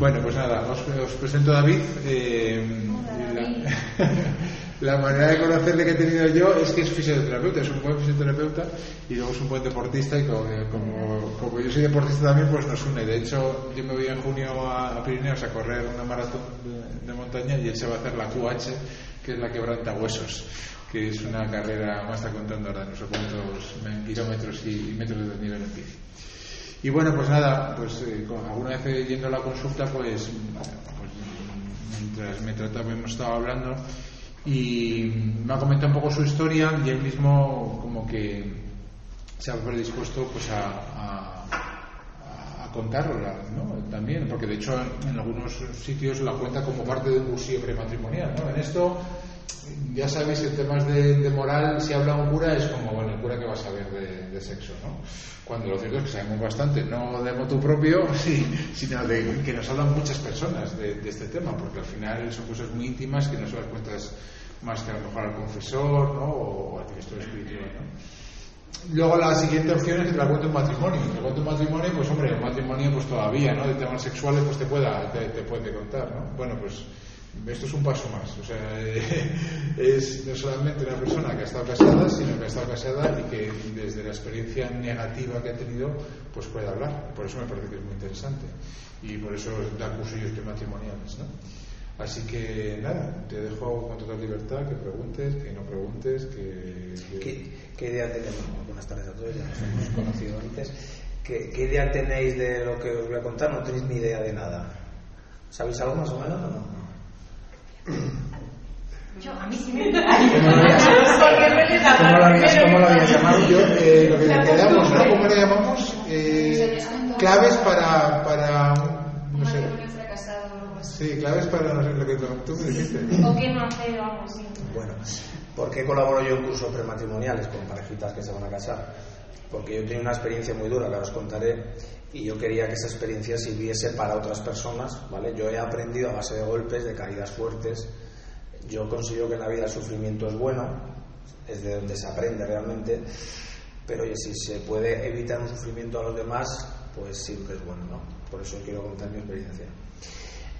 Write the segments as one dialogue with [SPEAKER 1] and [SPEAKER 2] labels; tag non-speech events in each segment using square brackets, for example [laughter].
[SPEAKER 1] Bueno, pues nada, os, os presento a David. Eh, la, [laughs] la manera de conocerle que he tenido yo es que es fisioterapeuta, es un buen fisioterapeuta y luego es un buen deportista y como, como, como yo soy deportista también, pues nos une. De hecho, yo me voy en junio a, Pirineos a correr una maratón de, de montaña y él se va a hacer la QH, que es la quebranta huesos que es una carrera, más está contando ahora, no sé cuántos kilómetros y, y metros de nivel en bici. Y bueno, pues nada, pues eh, alguna vez yendo a la consulta, pues, pues, mientras me trataba hemos estado hablando y me ha comentado un poco su historia y él mismo como que se ha predispuesto pues a, a, a- a contarlo ¿no? también, porque de hecho en, en algunos sitios la cuenta como parte de un cursillo prematrimonial. ¿no? En esto ya sabéis en temas de, de moral, si habla un cura, es como, bueno, el cura que va a saber de, sexo, ¿no? Cuando lo cierto es que sabemos bastante, no de motu propio, [laughs] sino de que nos hablan muchas personas de, este tema, porque al final son cosas muy íntimas que no se las cuentas más que a lo mejor al confesor, ¿no? O al director espiritual. Luego la siguiente opción es que te la cuente un matrimonio. Te cuento un matrimonio, pues hombre, un matrimonio pues todavía, ¿no? De temas sexuales pues te pueda, te, te puede contar, ¿no? Bueno, pues esto es un paso más. O sea, [laughs] es no solamente una persona que ha estado casada, sino que ha estado casada y que desde la experiencia negativa que ha tenido, pues puede hablar. Por eso me parece que es muy interesante. Y por eso da cursillos prematrimoniales, ¿no? Así que nada, te dejo con total libertad que preguntes, que no preguntes, que... que-
[SPEAKER 2] ¿Qué, qué idea tenemos? Buenas tardes a todos, ya nos hemos [laughs] conocido antes. ¿Qué, qué idea tenéis de lo que os voy a contar? No tenéis ni idea de nada. ¿Sabéis algo más o menos o no?
[SPEAKER 3] Yo, a mí sí me
[SPEAKER 2] ¿Cómo lo habías, cómo lo habías- llamado?
[SPEAKER 1] Yo, eh, lo que le quedamos, ¿no? ¿Cómo le llamamos? Eh, claves para, para, no sé, sí, claves para, no sé, lo que tú me dijiste.
[SPEAKER 3] O qué no hacer así.
[SPEAKER 2] Bueno, ¿por qué colaboro yo en cursos prematrimoniales con parejitas que se van a casar? Porque yo tengo una experiencia muy dura, que os contaré, y yo quería que esa experiencia sirviese para otras personas, ¿vale? Yo he aprendido a base de golpes, de caídas fuertes. Yo considero que en la vida el sufrimiento es bueno, es de donde se aprende realmente, pero oye, si se puede evitar un sufrimiento a los demás, pues siempre es bueno, ¿no? Por eso quiero contar mi experiencia.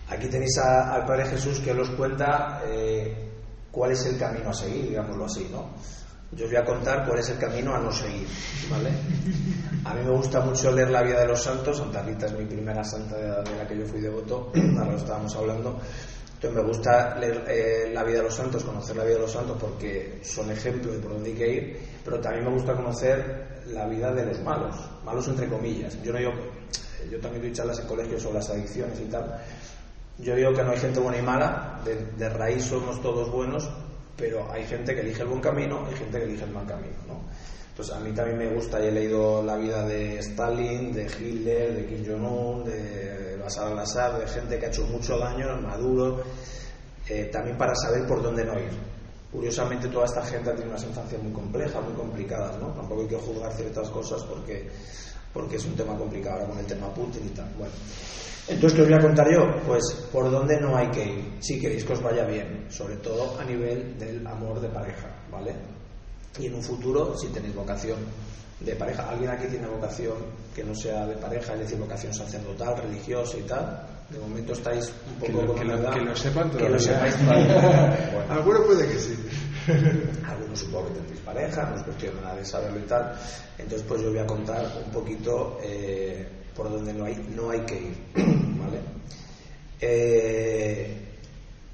[SPEAKER 2] Aquí tenéis a- al Padre Jesús que os cuenta eh, cuál es el camino a seguir, digámoslo así, ¿no? Yo os voy a contar cuál es el camino a no seguir, ¿vale? A mí me gusta mucho leer la vida de los santos, Santa Rita es mi primera santa de la que yo fui devoto, [clears throat] ahora lo estábamos hablando. Entonces me gusta leer eh, la vida de los santos, conocer la vida de los santos porque son ejemplo de por dónde hay que ir, pero también me gusta conocer la vida de los malos, malos entre comillas. Yo no digo, yo también doy charlas en colegios sobre las adicciones y tal. Yo digo que no hay gente buena y mala, de, de raíz somos todos buenos, pero hay gente que elige el buen camino, hay gente que elige el mal camino, ¿no? Entonces a mí también me gusta y he leído la vida de Stalin, de Hitler, de Kim Jong-un, de Bashar al-Assad, de gente que ha hecho mucho daño, Maduro, eh, también para saber por dónde no ir. Curiosamente toda esta gente tenido unas infancias muy complejas, muy complicadas, ¿no? Tampoco hay que juzgar ciertas cosas porque, porque es un tema complicado ahora con el tema Putin y tal. Bueno, entonces, ¿qué os voy a contar yo? Pues por dónde no hay que ir, si queréis que os vaya bien, sobre todo a nivel del amor de pareja, ¿vale? Y en un futuro, si tenéis vocación de pareja, ¿alguien aquí tiene vocación que no sea de pareja, es decir, vocación sacerdotal, religiosa y tal? De momento estáis un
[SPEAKER 1] Que
[SPEAKER 2] poco
[SPEAKER 1] lo,
[SPEAKER 2] con
[SPEAKER 1] que lo- que lo sepan
[SPEAKER 2] Que
[SPEAKER 1] todavía.
[SPEAKER 2] lo sepáis todavía. [laughs] Bueno.
[SPEAKER 1] Alguno puede que sí. [laughs]
[SPEAKER 2] Algunos supongo que tendréis pareja, no es cuestión de nada de saberlo y tal. Entonces, pues yo voy a contar un poquito eh, por donde no hay, no hay que ir. [clears throat] ¿Vale? Eh,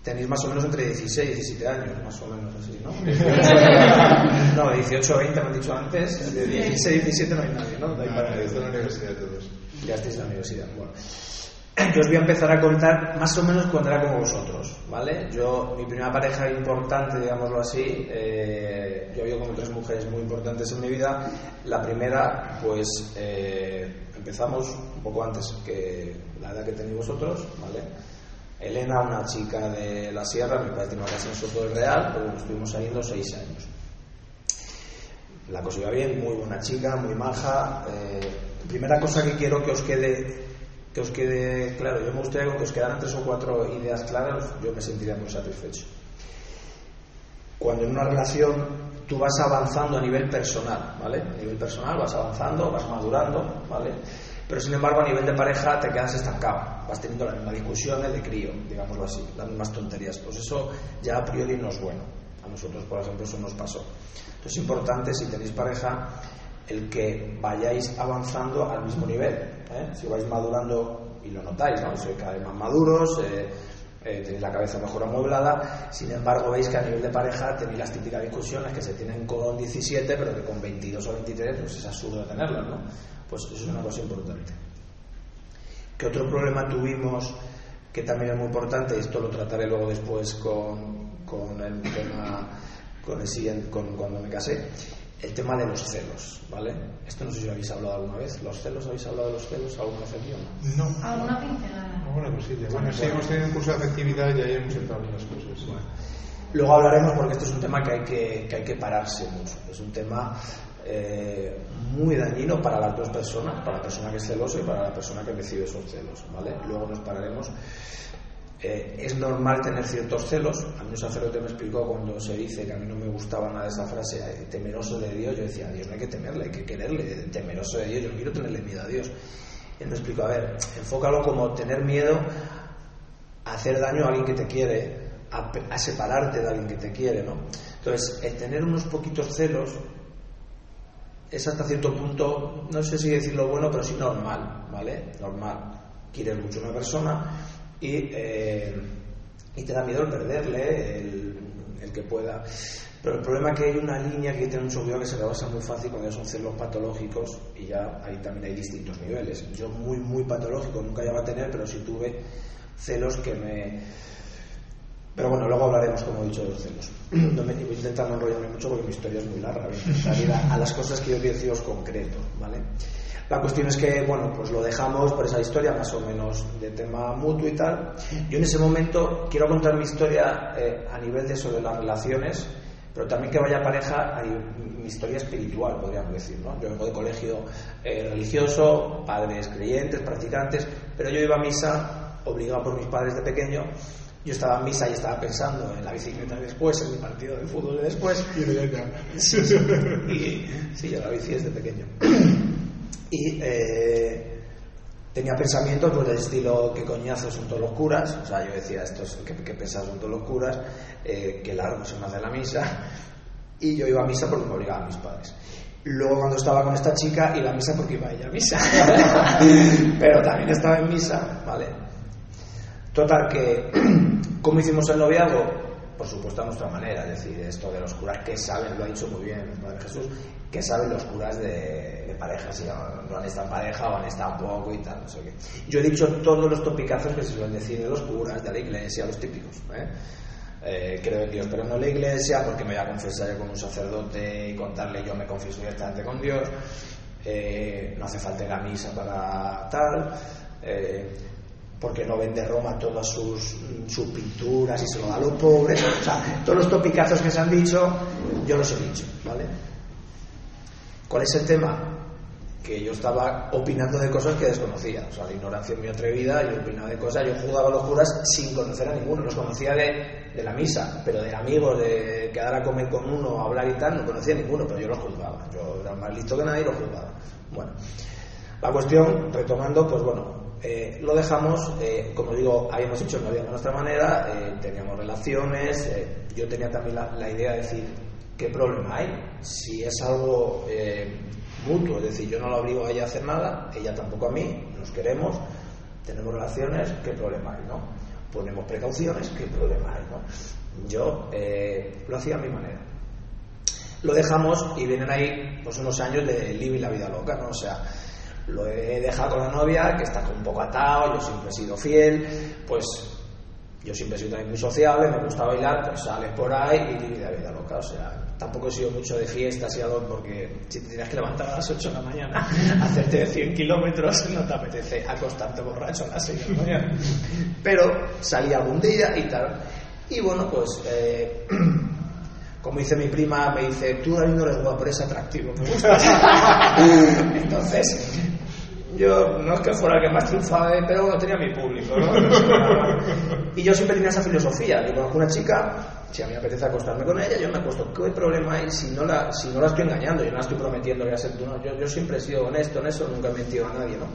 [SPEAKER 2] tenéis más o menos entre 16 y 17 años, más o menos así, ¿no? 18, [laughs] no, 18 20 me han dicho antes, de 16 17 no hay nadie, ¿no? No hay
[SPEAKER 1] Ah,
[SPEAKER 2] nadie.
[SPEAKER 1] está en la universidad todos.
[SPEAKER 2] Ya estáis en la universidad. Bueno. Yo os voy a empezar a contar más o menos cuando era como vosotros, ¿vale? Yo, mi primera pareja importante, digámoslo así, eh, yo vivido con tres mujeres muy importantes en mi vida. La primera, pues, eh, empezamos un poco antes que la edad que tenéis vosotros, ¿vale? Elena, una chica de la sierra, mi padre tiene una casa en Soto del Real, pero estuvimos saliendo seis años. La cosa iba bien, muy buena chica, muy maja. eh, primera cosa que quiero que os quede que os quede claro, yo me gustaría que os quedaran tres o cuatro ideas claras, yo me sentiría muy satisfecho. Cuando en una relación tú vas avanzando a nivel personal, ¿vale? A nivel personal vas avanzando, vas madurando, ¿vale? Pero sin embargo, a nivel de pareja te quedas estancado. Vas teniendo la misma discusión de crío, digámoslo así, las mismas tonterías. Pues eso ya a priori no es bueno. A nosotros, por ejemplo, eso nos pasó. Entonces es importante, si tenéis pareja, el que vayáis avanzando al mismo nivel. ¿eh? Si vais madurando y lo notáis, ¿no? Sois cada vez más maduros, eh, eh, tenéis la cabeza mejor amueblada, sin embargo veis que a nivel de pareja tenéis las típicas discusiones que se tienen con 17, pero que con 22 o 23 pues es absurdo tenerlas, ¿no? Pues eso es una cosa importante. ¿Qué otro problema tuvimos que también es muy importante? Esto lo trataré luego después con, con el tema, con el siguiente, con, cuando me casé. El tema de los celos, ¿vale? Esto no sé si habéis hablado alguna vez. ¿Los celos? ¿Habéis hablado de los celos alguna vez aquí o no?
[SPEAKER 1] No.
[SPEAKER 3] Alguna pincelada.
[SPEAKER 1] Alguna cosilla. Bueno, sí, hemos tenido un curso de afectividad y ahí hemos entrado algunas cosas.
[SPEAKER 2] Bueno, luego hablaremos porque esto es un tema que hay que, que hay que pararse mucho. Es un tema eh, muy dañino para las dos personas, para la persona que es celoso y para la persona que recibe esos celos, ¿vale? Luego nos pararemos. Eh, es normal tener ciertos celos. A mí un sacerdote me explicó cuando se dice que a mí no me gustaba nada esa frase, temeroso de Dios. Yo decía, a Dios no hay que temerle, hay que quererle, temeroso de Dios. Yo quiero tenerle miedo a Dios. Él me explicó, a ver, enfócalo como tener miedo a hacer daño a alguien que te quiere, a, a separarte de alguien que te quiere, ¿no? Entonces, el tener unos poquitos celos es hasta cierto punto, no sé si decirlo bueno, pero sí normal, ¿vale? Normal. Quieres mucho a una persona y, eh, y te da miedo el perderle, el, que pueda. Pero el problema es que hay una línea que tener mucho cuidado que se rebasa muy fácil cuando ya son celos patológicos y ya ahí también hay distintos niveles. Yo muy, muy patológico nunca llegaba a tener, pero sí tuve celos que me pero bueno, luego hablaremos, como he dicho, de los celos. [clears throat] No me, voy a intentar no enrollarme mucho porque mi historia es muy larga. Voy a a las cosas que yo quiero deciros concreto, ¿vale? La cuestión es que, bueno, pues lo dejamos por esa historia más o menos de tema mutuo y tal. Yo en ese momento quiero contar mi historia eh, a nivel de eso de las relaciones, pero también que vaya pareja a mi historia espiritual, podríamos decir, ¿no? Yo vengo de colegio eh, religioso, padres creyentes, practicantes, pero yo iba a misa obligado por mis padres de pequeño yo estaba en misa y estaba pensando en la bicicleta de después, en el partido de fútbol de después.
[SPEAKER 1] Y
[SPEAKER 2] Sí, sí, y, sí, yo la bici desde pequeño. Y eh, tenía pensamientos pues, del estilo qué coñazo son todos los curas. O sea, yo decía, esto es qué, qué pesados son todos los curas, eh, qué largo se me hace la misa. Y yo iba a misa porque me obligaban mis padres. Luego cuando estaba con esta chica iba a misa porque iba ella a misa. [laughs] Pero también estaba en misa, ¿vale? Total que, ¿cómo hicimos el noviazgo? Por supuesto a nuestra manera, es decir, esto de los curas que saben, lo ha dicho muy bien el Padre Jesús, que saben los curas de, de pareja, si no han estado en pareja o han estado poco y tal, no sé qué. Yo he dicho todos los topicazos que se suelen decir de los curas, de la iglesia, los típicos, ¿eh? Eh, creo en Dios, pero no en la iglesia, porque me voy a confesar con un sacerdote y contarle yo me confieso directamente con Dios, eh, no hace falta ir a misa para tal, porque no vende Roma todas sus, sus, pinturas y se lo da a los pobres, o sea, todos los topicazos que se han dicho, yo los he dicho, ¿vale? ¿Cuál es el tema? Que yo estaba opinando de cosas que desconocía, o sea, la ignorancia muy atrevida, yo opinaba de cosas, yo juzgaba a los curas sin conocer a ninguno, los conocía de, de la misa, pero de amigos, de quedar a comer con uno, hablar y tal, no conocía a ninguno, pero yo los juzgaba, yo era más listo que nadie y los juzgaba. Bueno, la cuestión, retomando, pues bueno, eh, lo dejamos, eh, como digo, habíamos hecho no de nuestra manera, eh, teníamos relaciones, yo tenía también la, idea de decir, ¿qué problema hay? Si es algo mutuo, es decir, yo no la obligo a ella a hacer nada, ella tampoco a mí, nos queremos, tenemos relaciones, ¿qué problema hay? ¿no? Ponemos precauciones, ¿qué problema hay? ¿no? Yo lo hacía a mi manera. Lo dejamos y vienen ahí pues unos años de y la vida loca, ¿no? O sea, lo he dejado con la novia, que está un poco atado, yo siempre he sido fiel, pues yo siempre he sido también muy sociable, me gusta bailar, pues sales por ahí y vive la vida loca, o sea, tampoco he sido mucho de fiestas y algo, porque si te tienes que levantar a las 8 de la mañana, [laughs] hacerte 100 kilómetros, no te apetece acostarte borracho a las 6 de la mañana. Pero salí algún día y tal, y bueno, pues... Eh, [clears throat] como dice mi prima, me dice, tú David no eres guapo, eres atractivo, me gusta. [laughs] Entonces, yo no es que fuera el que más triunfaba, pero bueno, tenía mi público, ¿no? y yo siempre tenía esa filosofía. Yo conozco una chica, si a mí me apetece acostarme con ella, yo me acuesto. ¿Qué problema hay si no la, si no la estoy engañando? Yo no la estoy prometiendo que a ser tú, no. Yo, siempre he sido honesto en eso, nunca he mentido a nadie, ¿no?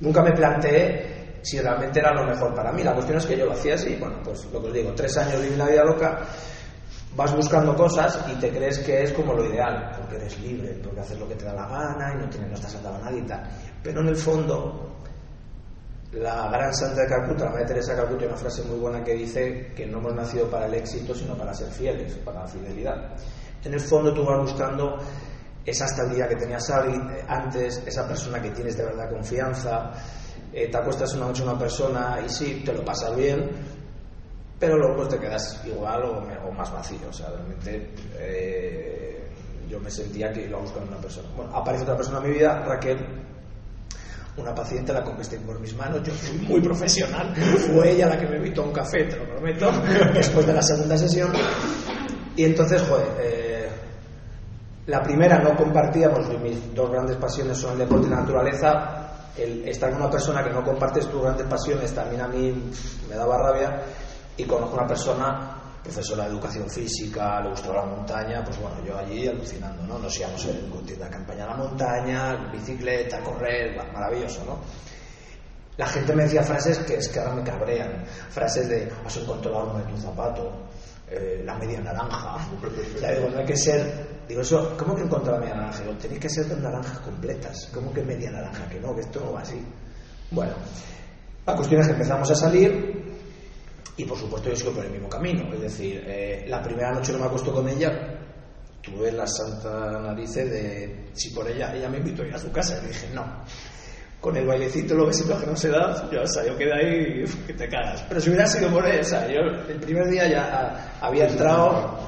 [SPEAKER 2] nunca me planteé si realmente era lo mejor para mí. La cuestión es que yo lo hacía así, bueno, pues lo que os digo, tres años viví la vida loca, vas buscando cosas y te crees que es como lo ideal, porque eres libre, porque haces lo que te da la gana y no, tienes, no estás atado a nadie y tal. Pero en el fondo, la gran santa de Calcuta, la Madre Teresa de Calcuta, hay una frase muy buena que dice que no hemos nacido para el éxito, sino para ser fieles, para la fidelidad. En el fondo tú vas buscando esa estabilidad que tenías antes, esa persona que tienes de verdad confianza, eh, te acuestas una noche a una persona y sí, te lo pasas bien, pero luego pues te quedas igual o, más vacío. O sea, realmente eh, yo me sentía que iba buscando una persona. Bueno, aparece otra persona en mi vida, Raquel, una paciente la conquisté por mis manos, yo fui muy profesional, fue ella la que me invitó a un café, te lo prometo, después de la segunda sesión. Y entonces, joder, eh, la primera no compartíamos, mis dos grandes pasiones son el deporte y la naturaleza. El estar con una persona que no compartes tus grandes pasiones también a mí me daba rabia. Y conozco una persona profesora de educación física, le gustaba la montaña, pues bueno, yo allí alucinando, ¿no? Nos íbamos en tienda de campaña a la montaña, bicicleta, correr, maravilloso, ¿no? La gente me decía frases que es que ahora me cabrean, frases de has encontrado el de tu zapato, eh, la media naranja. Ya digo, no hay que ser. Digo, eso, ¿cómo que encontrar la media naranja? Digo, tenéis que ser dos naranjas completas. ¿Cómo que media naranja? Que no, que esto no va así. Bueno, la cuestión es que empezamos a salir y por supuesto yo sigo por el mismo camino. Es decir, eh, la primera noche no me acuesto con ella, tuve la santa narices de si por ella, ella me invitó a ir a su casa. Y dije, no. Con el bailecito, lo besito que no se da, yo, o sea, yo quedé ahí que te cagas. Pero si hubiera sido por ella, o sea, yo el primer día ya había entrado,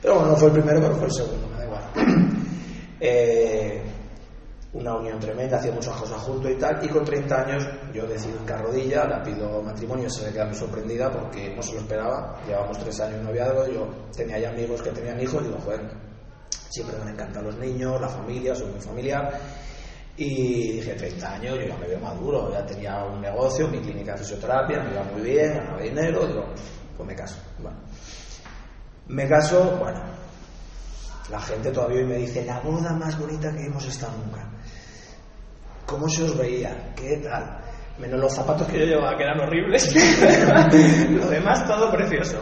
[SPEAKER 2] pero bueno, no fue el primero, pero fue el segundo, me da igual. [clears throat] eh, una unión tremenda, hacía muchas cosas juntos y tal, y con 30 años yo decido en rodilla, la pido matrimonio, se me queda sorprendida porque no se lo esperaba, llevamos tres años en noviazgo, yo tenía ya amigos que tenían hijos, y digo, joder, siempre me han encantado los niños, la familia, soy muy familiar, y dije, 30 años, yo ya me veo maduro, ya tenía un negocio, mi clínica de fisioterapia, me iba muy bien, ganaba dinero, digo, pues me caso. Me caso, bueno, la gente todavía me dice, la boda más bonita que hemos estado nunca. ¿Cómo se os veía? ¿Qué tal? Menos los zapatos que yo llevaba, que eran horribles. [laughs] Lo demás, todo precioso.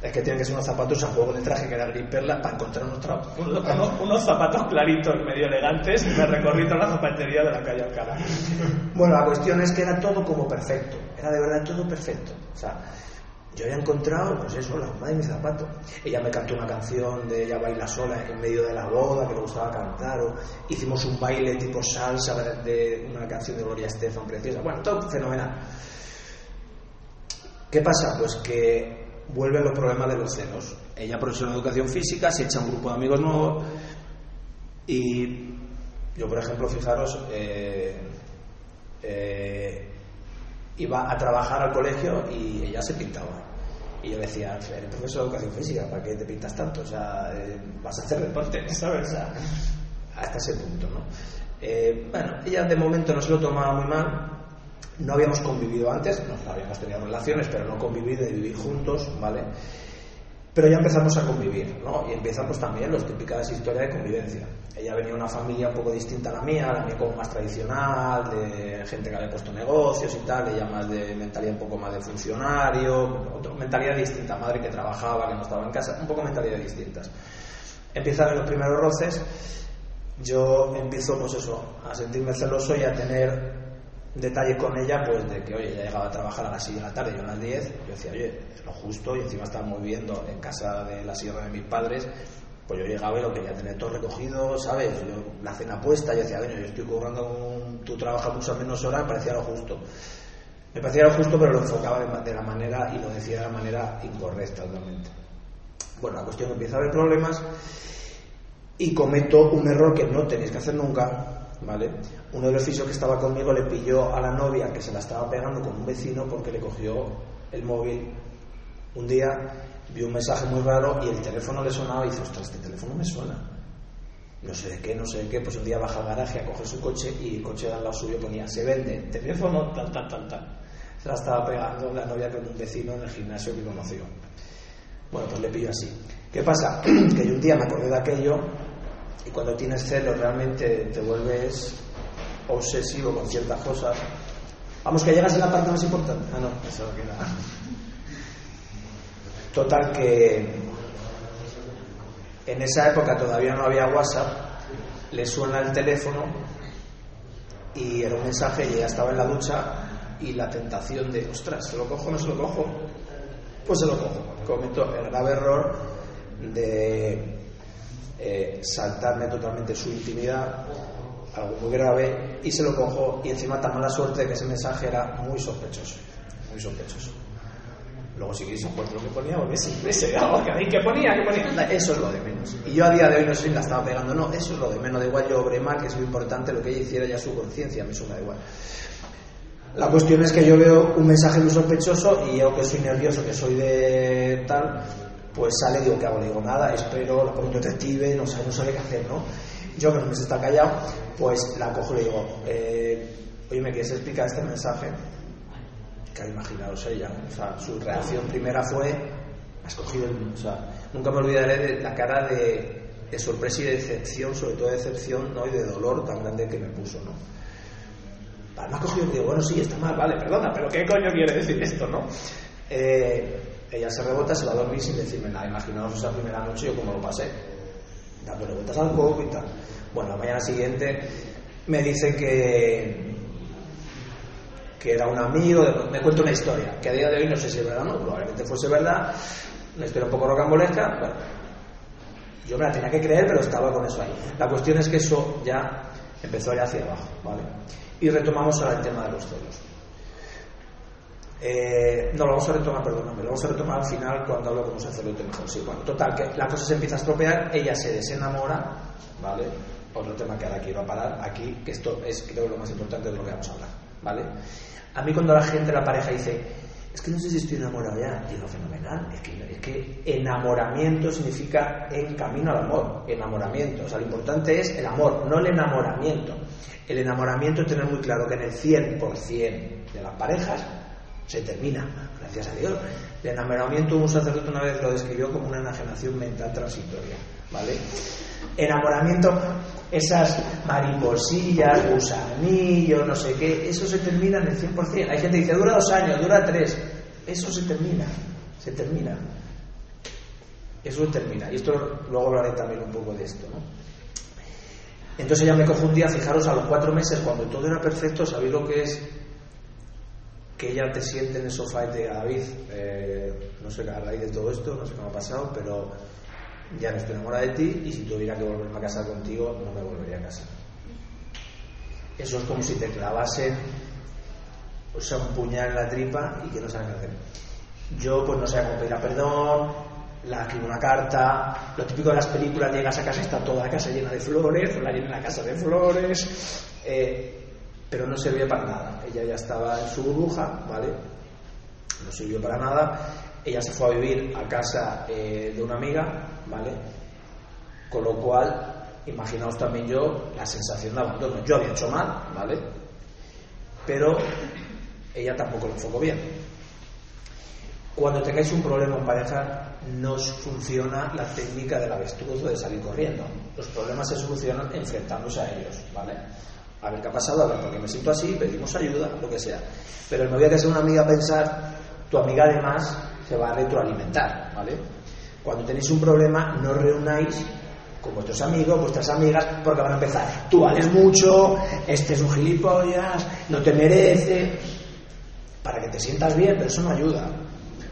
[SPEAKER 2] Es que tienen que ser unos zapatos a juego de traje que era gris perla para encontrar unos, unos, zapatos claritos, medio elegantes. Y me recorrí toda la zapatería de la calle Alcalá. [laughs] Bueno, la cuestión es que era todo como perfecto. Era de verdad todo perfecto. O sea, yo había encontrado, pues eso, la mamá de mi zapato. Ella me cantó una canción de ella baila sola en medio de la boda, que le gustaba cantar, o hicimos un baile tipo salsa de una canción de Gloria Estefan preciosa. Bueno, todo fenomenal. ¿Qué pasa? Pues que vuelven los problemas de los celos. Ella profesora de educación física, se echa un grupo de amigos nuevos y yo, por ejemplo, fijaros, eh, eh, iba a trabajar al colegio y ella se pintaba. Y yo decía, eres profesor de educación física, ¿para qué te pintas tanto? O sea, eh, vas a hacer deporte, [laughs] ¿sabes? O sea, hasta ese punto, ¿no? Eh, bueno, ella de momento no se lo tomaba muy mal. No habíamos convivido antes, no habíamos tenido relaciones, pero no convivido de vivir juntos, ¿vale? Pero ya empezamos a convivir, ¿no? Y empezamos también las típicas historias de convivencia. Ella venía de una familia un poco distinta a la mía, la mía como más tradicional, de gente que había puesto negocios y tal, ella más de mentalidad un poco más de funcionario, otra mentalidad distinta, madre que trabajaba, que no estaba en casa, un poco mentalidades distintas. Empiezan los primeros roces, yo empiezo pues eso, a sentirme celoso y a tener detalle con ella, pues de que, oye, ya llegaba a trabajar a las 6 de la tarde, yo a las 10, yo decía, oye, es lo justo, y encima estábamos viviendo en casa de la sierra de mis padres, pues yo llegaba y lo quería tener todo recogido, ¿sabes? Yo, la cena puesta, yo decía, bueno, yo estoy cobrando, un, tú trabajas muchas menos horas, me parecía lo justo. Me parecía lo justo, pero lo enfocaba de, la manera, y lo decía de la manera incorrecta, totalmente. Bueno, la cuestión empieza a haber problemas, y cometo un error que no tenéis que hacer nunca, ¿vale? Uno de los fisios que estaba conmigo le pilló a la novia que se la estaba pegando con un vecino porque le cogió el móvil. Un día vio un mensaje muy raro y el teléfono le sonaba y dice, ostras, este teléfono me suena. No sé de qué, no sé de qué, pues un día baja al garaje a coger su coche y el coche de al lado suyo ponía, se vende, teléfono, tal, tal, tal, tal. Se la estaba pegando la novia con un vecino en el gimnasio que conoció. Bueno, pues le pillo así. ¿Qué pasa? [clears throat] que yo un día me acordé de aquello y cuando tienes celos realmente te vuelves obsesivo con ciertas cosas. Vamos, que llegas a la parte más importante. Ah, no, eso queda. Total, que en esa época todavía no había WhatsApp, le suena el teléfono y era un mensaje y ella estaba en la ducha y la tentación de, ostras, ¿se lo cojo o no se lo cojo? Pues se lo cojo. Cometo el grave error de eh, saltarme totalmente su intimidad, algo muy grave, y se lo cojo y encima tan mala suerte de que ese mensaje era muy sospechoso, muy sospechoso. Luego si queréis encuentro lo que ponía, porque siempre se algo [laughs] que ¿qué ponía? ¿Qué ponía? Eso es lo de menos. Y yo a día de hoy no sé si la estaba pegando, no, eso es lo de menos, da igual yo obré mal, que es lo importante, lo que ella hiciera ya su conciencia, me da igual. La cuestión es que yo veo un mensaje muy sospechoso y yo que soy nervioso, que soy de tal, pues sale, digo, ¿qué hago? Le digo, nada, espero, la pongo un detective, no sé, no sabe qué hacer, ¿no? Yo que no me está callado, pues la cojo y le digo, eh, oye, ¿me quieres explicar este mensaje? Que imaginaos ella, o sea, su reacción primera fue, has cogido el... O sea, nunca me olvidaré de la cara de, sorpresa y de decepción, sobre todo de decepción, ¿no? Y de dolor tan grande que me puso, ¿no? me has cogido y digo, bueno, sí, está mal, vale, perdona, pero ¿qué coño quiere decir esto, no? Eh, ella se rebota, se va a dormir sin decirme nada. Imaginaos esa primera noche yo cómo lo pasé, dándole vueltas al coco y tal. Bueno, la mañana siguiente me dice que que era un amigo, me cuenta una historia, que a día de hoy no sé si es verdad o no, probablemente fuese verdad, una historia un poco rocambolesca, bueno, yo me la tenía que creer, pero estaba con eso ahí. La cuestión es que eso ya empezó ya hacia abajo, ¿vale? Y retomamos ahora el tema de los celos. Eh, no, lo vamos a retomar, perdóname, lo vamos a retomar al final cuando hablo con un sacerdote mejor. Sí, bueno, total, que la cosa se empieza a estropear, ella se desenamora, ¿vale? Otro tema que ahora quiero parar aquí, que esto es creo lo más importante de lo que vamos a hablar, ¿vale? A mí cuando la gente, la pareja dice, es que no sé si estoy enamorado ya, digo, fenomenal, es que, es que enamoramiento significa en camino al amor, enamoramiento, o sea, lo importante es el amor, no el enamoramiento. El enamoramiento es tener muy claro que en el 100% de las parejas se termina, gracias a Dios. El enamoramiento, un sacerdote una vez lo describió como una enajenación mental transitoria, ¿vale? Enamoramiento, esas mariposillas, gusanillos, no sé qué, eso se termina en el 100%. Hay gente que dice, dura dos años, dura tres. Eso se termina, se termina. Eso se termina. Y esto luego hablaré también un poco de esto, ¿no? Entonces ella me confundía, fijaros, a los cuatro meses, cuando todo era perfecto, ¿sabéis lo que es que ella te siente en el sofá y te diga, David, eh, no sé a raíz de todo esto, no sé cómo ha pasado, pero ya no estoy enamorada de ti y si tuviera que volverme a casar contigo, no me volvería a casar. Eso es como si te clavasen, o sea, un puñal en la tripa y que no sabes qué hacer. Yo, pues no sé cómo pedir perdón, la escribo una carta, lo típico de las películas, llegas a casa, está toda la casa llena de flores, la llena la casa de flores, eh, pero no servía para nada. Ella ya estaba en su burbuja, ¿vale? No sirvió para nada. Ella se fue a vivir a casa eh, de una amiga, ¿vale? Con lo cual, imaginaos también yo la sensación de abandono. Yo había hecho mal, ¿vale? Pero ella tampoco lo enfocó bien. Cuando tengáis un problema en pareja, no funciona la técnica del avestruz o de salir corriendo. Los problemas se solucionan enfrentándose a ellos, ¿vale? A ver qué ha pasado, a ver por qué me siento así, pedimos ayuda, lo que sea. Pero el a que sea una amiga a pensar, tu amiga además se va a retroalimentar, ¿vale? Cuando tenéis un problema, no reunáis con vuestros amigos, vuestras amigas, porque van a empezar, tú vales mucho, este es un gilipollas, no te merece, para que te sientas bien, pero eso no ayuda.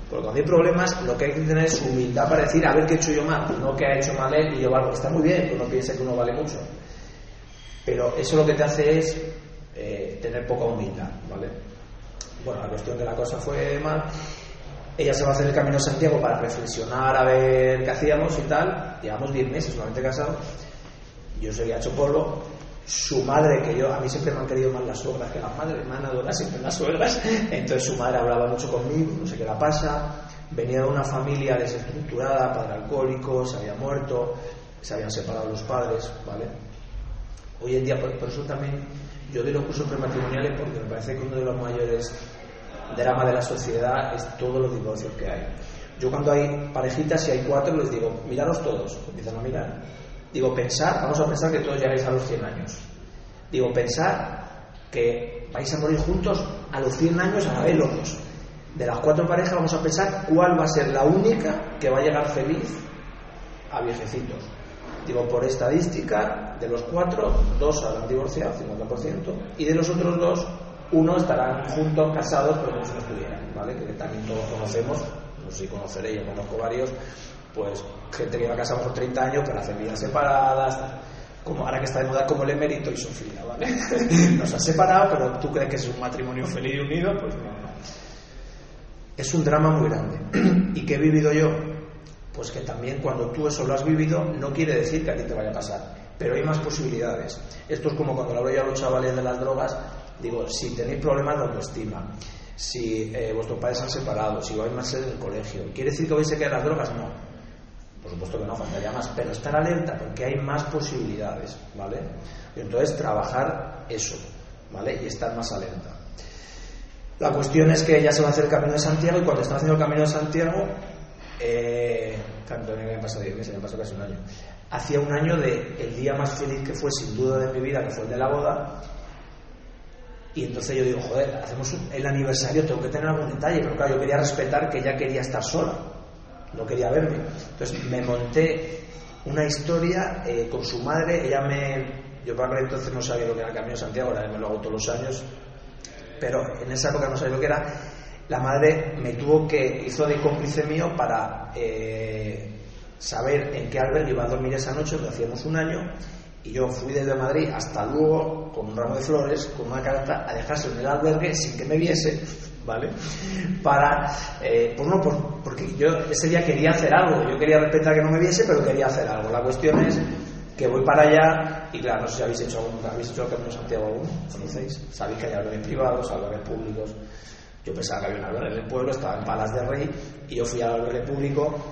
[SPEAKER 2] Porque cuando hay problemas, lo que hay que tener es humildad para decir, a ver qué he hecho yo mal, no que ha hecho mal él y yo valgo. Está muy bien, que uno piense que uno vale mucho. Pero eso lo que te hace es eh, tener poca humildad, ¿vale? Bueno, la cuestión de la cosa fue mal. Ella se va a hacer el camino a Santiago para reflexionar a ver qué hacíamos y tal. Llevamos 10 meses solamente casados. Yo seguía hecho polvo su madre, que yo, a mí siempre me han querido más las suegras que las madres, me han adorado siempre las suegras, entonces su madre hablaba mucho conmigo, no sé qué la pasa, venía de una familia desestructurada, padre alcohólico, se había muerto, se habían separado los padres, ¿vale? Hoy en día, por, eso también yo doy los cursos prematrimoniales porque me parece que uno de los mayores drama de la sociedad es todos los divorcios que hay. Yo cuando hay parejitas, y hay cuatro, les digo, miraros todos, empiezan a mirar Digo, pensar, vamos a pensar que todos llegáis a los 100 años. Digo, pensar que vais a morir juntos a los 100 años a la vez los. De las cuatro parejas vamos a pensar cuál va a ser la única que va a llegar feliz a viejecitos. Digo, por estadística, de los cuatro, dos habrán divorciado, 50%, y de los otros dos, uno estarán juntos, casados, pero como si no estuvieran, ¿vale? Que también todos conocemos, no sé si conoceréis, yo conozco varios, pues gente que va casada por 30 años, pero hacen vidas separadas, como ahora que está de moda como el emérito y Sofía, ¿vale? [laughs] Nos ha separado, pero tú crees que es un matrimonio feliz y unido, pues no, no. Es un drama muy grande. [clears throat] ¿Y qué he vivido yo? Pues que también cuando tú eso lo has vivido, no quiere decir que a ti te vaya a pasar, pero hay más posibilidades. Esto es como cuando le hablo yo a los chavales de las drogas, digo, si tenéis problemas de autoestima, si eh, vuestros padres se han separado, si vais más en el colegio, ¿quiere decir que vais a quedar las drogas? No. Por supuesto que no, faltaría más, pero estar alerta porque hay más posibilidades, ¿vale? Y entonces trabajar eso, ¿vale? Y estar más alerta. La cuestión es que ya se va a hacer el Camino de Santiago y cuando está haciendo el Camino de Santiago, eh, tanto me ha pasado 10 meses, me ha pasado casi un año. Hacía un año de el día más feliz que fue sin duda de mi vida, que fue el de la boda. Y entonces yo digo, joder, hacemos un- el aniversario, tengo que tener algún detalle, pero claro, yo quería respetar que ella quería estar sola, no quería verme. Entonces me monté una historia eh, con su madre, ella me... Yo para aquel entonces no sabía lo que era el Camino de Santiago, ahora me lo hago todos los años, pero en esa época no sabía lo que era. La madre me tuvo que, hizo de cómplice mío para eh, saber en qué albergue iba a dormir esa noche, lo hacíamos un año, y yo fui desde Madrid hasta luego con un ramo de flores, con una carta, a dejarse en el albergue sin que me viese, ¿vale? Para, eh, pues no, por- porque yo ese día quería hacer algo, yo quería respetar que no me viese, pero quería hacer algo. La cuestión es que voy para allá y claro, no sé si habéis hecho algún, habéis hecho el Camino Santiago alguno, ¿conocéis? Sabéis que hay albergues privados, albergues públicos. Yo pensaba que había un albergue en el pueblo, estaba en Palas de Rey y yo fui al albergue público,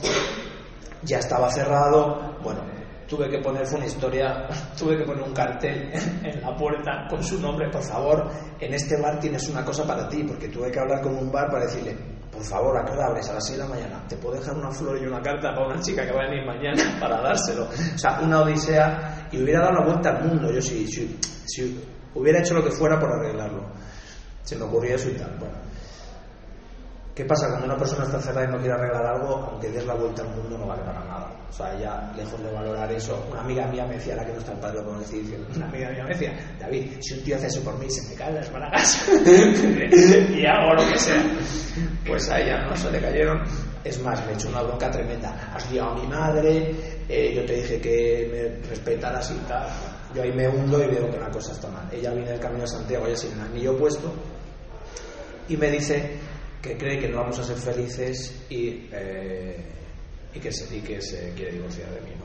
[SPEAKER 2] ya estaba cerrado, bueno, tuve que poner, fue una historia, [laughs] tuve que poner un cartel en la puerta con su nombre, por favor, en este bar tienes una cosa para ti, porque tuve que hablar con un bar para decirle, por favor, ¿a qué abres? A las 6 de la mañana. ¿Te puedo dejar una flor y una carta para una chica que va a venir mañana [laughs] para dárselo? O sea, una odisea y hubiera dado la vuelta al mundo. Yo si, si, si hubiera hecho lo que fuera por arreglarlo. Se me ocurrió eso y tal. Bueno. ¿Qué pasa? Cuando una persona está cerrada y no quiere arreglar algo, aunque des la vuelta al mundo no vale para nada. O sea, ya lejos de valorar eso, una amiga mía me decía, la que no está el padre, como estoy una amiga mía me decía, David, si un tío hace eso por mí, se me caen las bragas [laughs] y hago lo que sea. Pues a ella no se le cayeron. Es más, le he hecho una bronca tremenda. Has liado a mi madre, eh, yo te dije que me respetaras y tal. Yo ahí me hundo y veo que la cosa está mal. Ella viene del camino de Santiago, ella sin el anillo puesto, y me dice que cree que no vamos a ser felices y, eh, y, que, se, y que se quiere divorciar de mí. ¿no?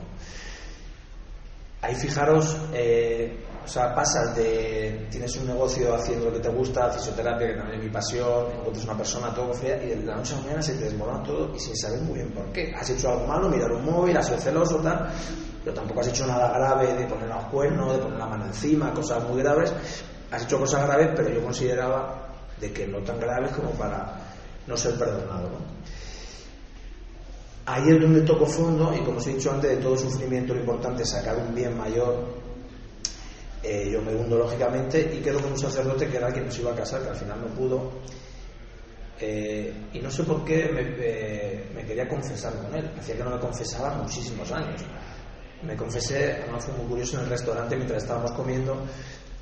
[SPEAKER 2] Ahí fijaros, eh, o sea, pasas de tienes un negocio haciendo lo que te gusta, fisioterapia, que también es mi pasión, encuentras una persona todo fría y de la noche a la mañana se te desmorona todo y sin saber muy bien por qué. Has hecho algo malo, mirar un móvil, has sido celoso, tal, pero tampoco has hecho nada grave de poner los cuernos, de poner la mano encima, cosas muy graves. Has hecho cosas graves, pero yo consideraba de que no tan graves como para no ser perdonado. ¿no? Ahí es donde toco fondo y como os he dicho antes, de todo sufrimiento lo importante es sacar un bien mayor. Eh, yo me hundo lógicamente y quedo con un sacerdote que era el que nos iba a casar, que al final no pudo. Eh, y no sé por qué me, eh, me quería confesar con él. Hacía que no me confesaba muchísimos años. Me confesé, además fue muy curioso en el restaurante mientras estábamos comiendo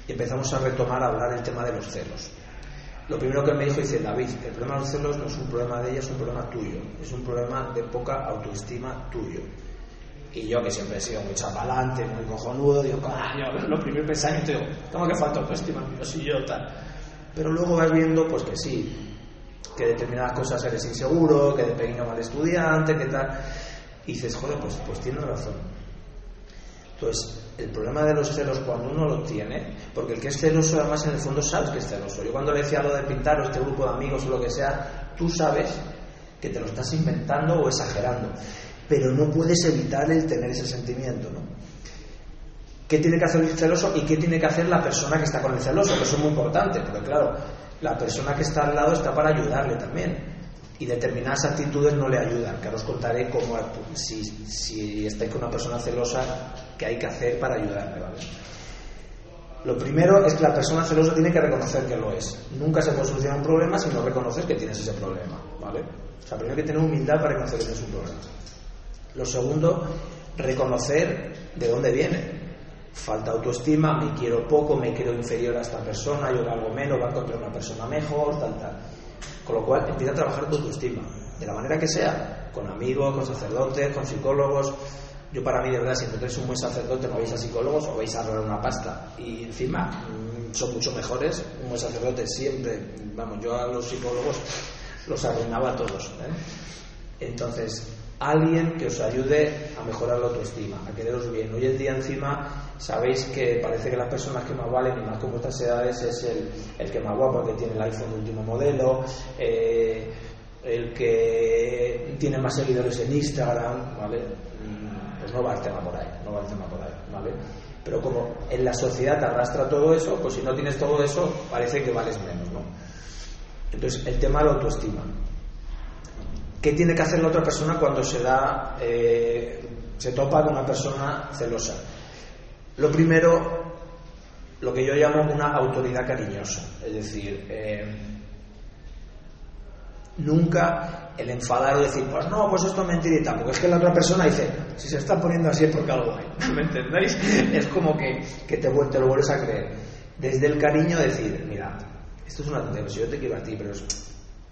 [SPEAKER 2] y empezamos a retomar a hablar el tema de los celos. Lo primero que me dijo, dice David, el problema de los celos no es un problema de ella, es un problema tuyo, es un problema de poca autoestima tuyo. Y yo, que siempre he sido muy chapalante, muy cojonudo, digo, coño, lo primer pensamiento, digo, ¿cómo que falta autoestima? Yo soy yo, tal. Pero luego vas viendo, pues que sí, que determinadas cosas eres inseguro, que de pequeño mal estudiante, que tal. Y dices, joder, pues, pues tienes razón. Entonces, el problema de los celos cuando uno lo tiene, porque el que es celoso además en el fondo sabes que es celoso. Yo cuando le decía lo de pintar o este grupo de amigos o lo que sea, tú sabes que te lo estás inventando o exagerando, pero no puedes evitar el tener ese sentimiento, ¿no? ¿Qué tiene que hacer el celoso y qué tiene que hacer la persona que está con el celoso? Que eso es muy importante, porque claro, la persona que está al lado está para ayudarle también. Y determinadas actitudes no le ayudan, que ahora os contaré cómo si, si estáis con una persona celosa, qué hay que hacer para ayudarle, ¿vale? Lo primero es que la persona celosa tiene que reconocer que lo es. Nunca se puede solucionar un problema si no reconoces que tienes ese problema, ¿vale? O sea, primero hay que tener humildad para reconocer que tienes un problema. Lo segundo, reconocer de dónde viene. Falta autoestima, me quiero poco, me quiero inferior a esta persona, yo valgo menos, va a encontrar una persona mejor, tal, tal. Con lo cual, empieza a trabajar tu autoestima, de la manera que sea, con amigos, con sacerdotes, con psicólogos. Yo para mí, de verdad, si encontráis un buen sacerdote, no vais a psicólogos o vais a robar una pasta. Y encima, mm, son mucho mejores. Un buen sacerdote siempre, vamos, yo a los psicólogos los arruinaba a todos. ¿eh? Entonces, alguien que os ayude a mejorar la autoestima, a quereros bien. Hoy en día encima sabéis que parece que las personas que más valen y más con vuestras edades es el, el que más guapo, que tiene el iPhone último modelo, eh, el que tiene más seguidores en Instagram, ¿vale? Pues no va el tema por ahí, no va el tema por ahí, ¿vale? Pero como en la sociedad arrastra todo eso, pues si no tienes todo eso, parece que vales menos, ¿no? Entonces, el tema de la autoestima. ¿Qué tiene que hacer la otra persona cuando se da, eh, se topa con una persona celosa? Lo primero, lo que yo llamo una autoridad cariñosa, es decir, eh, nunca el enfadar o decir, pues no, pues esto es mentirita, porque es que la otra persona dice, si se está poniendo así es porque algo hay, [laughs] ¿me entendéis? Es como que, que te, te lo vuelves a creer. Desde el cariño decir, mira, esto es una tontería, si yo te quiero a ti, pero es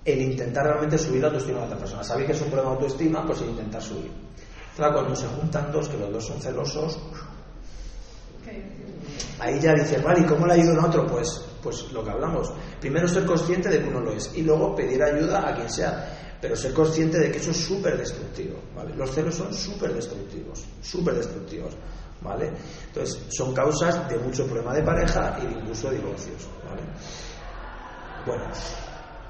[SPEAKER 2] el intentar realmente subir la autoestima de otra persona. Sabéis que es un problema de autoestima, pues el intentar subir. Claro, cuando se juntan dos, que los dos son celosos, ahí ya dices, vale, ¿y cómo le ayudo a otro? Pues, pues lo que hablamos. Primero ser consciente de que uno lo es y luego pedir ayuda a quien sea. Pero ser consciente de que eso es súper destructivo. ¿vale? Los celos son súper destructivos, súper destructivos. ¿vale? Entonces, son causas de mucho problema de pareja y de incluso divorcios. ¿vale? Bueno,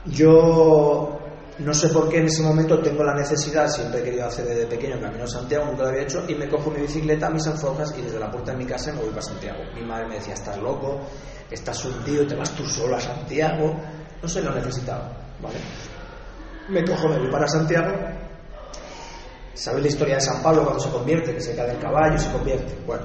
[SPEAKER 2] yo no sé por qué en ese momento tengo la necesidad, siempre he querido hacer desde pequeño Camino de Santiago, nunca lo había hecho, y me cojo mi bicicleta, mis alforjas y desde la puerta de mi casa me voy para Santiago. Mi madre me decía, estás loco, estás hundido, te vas tú solo a Santiago. No sé, lo necesitaba, ¿vale? Me cojo, me voy para Santiago. ¿Sabéis la historia de San Pablo cuando se convierte? Que se cae del caballo se convierte. Bueno,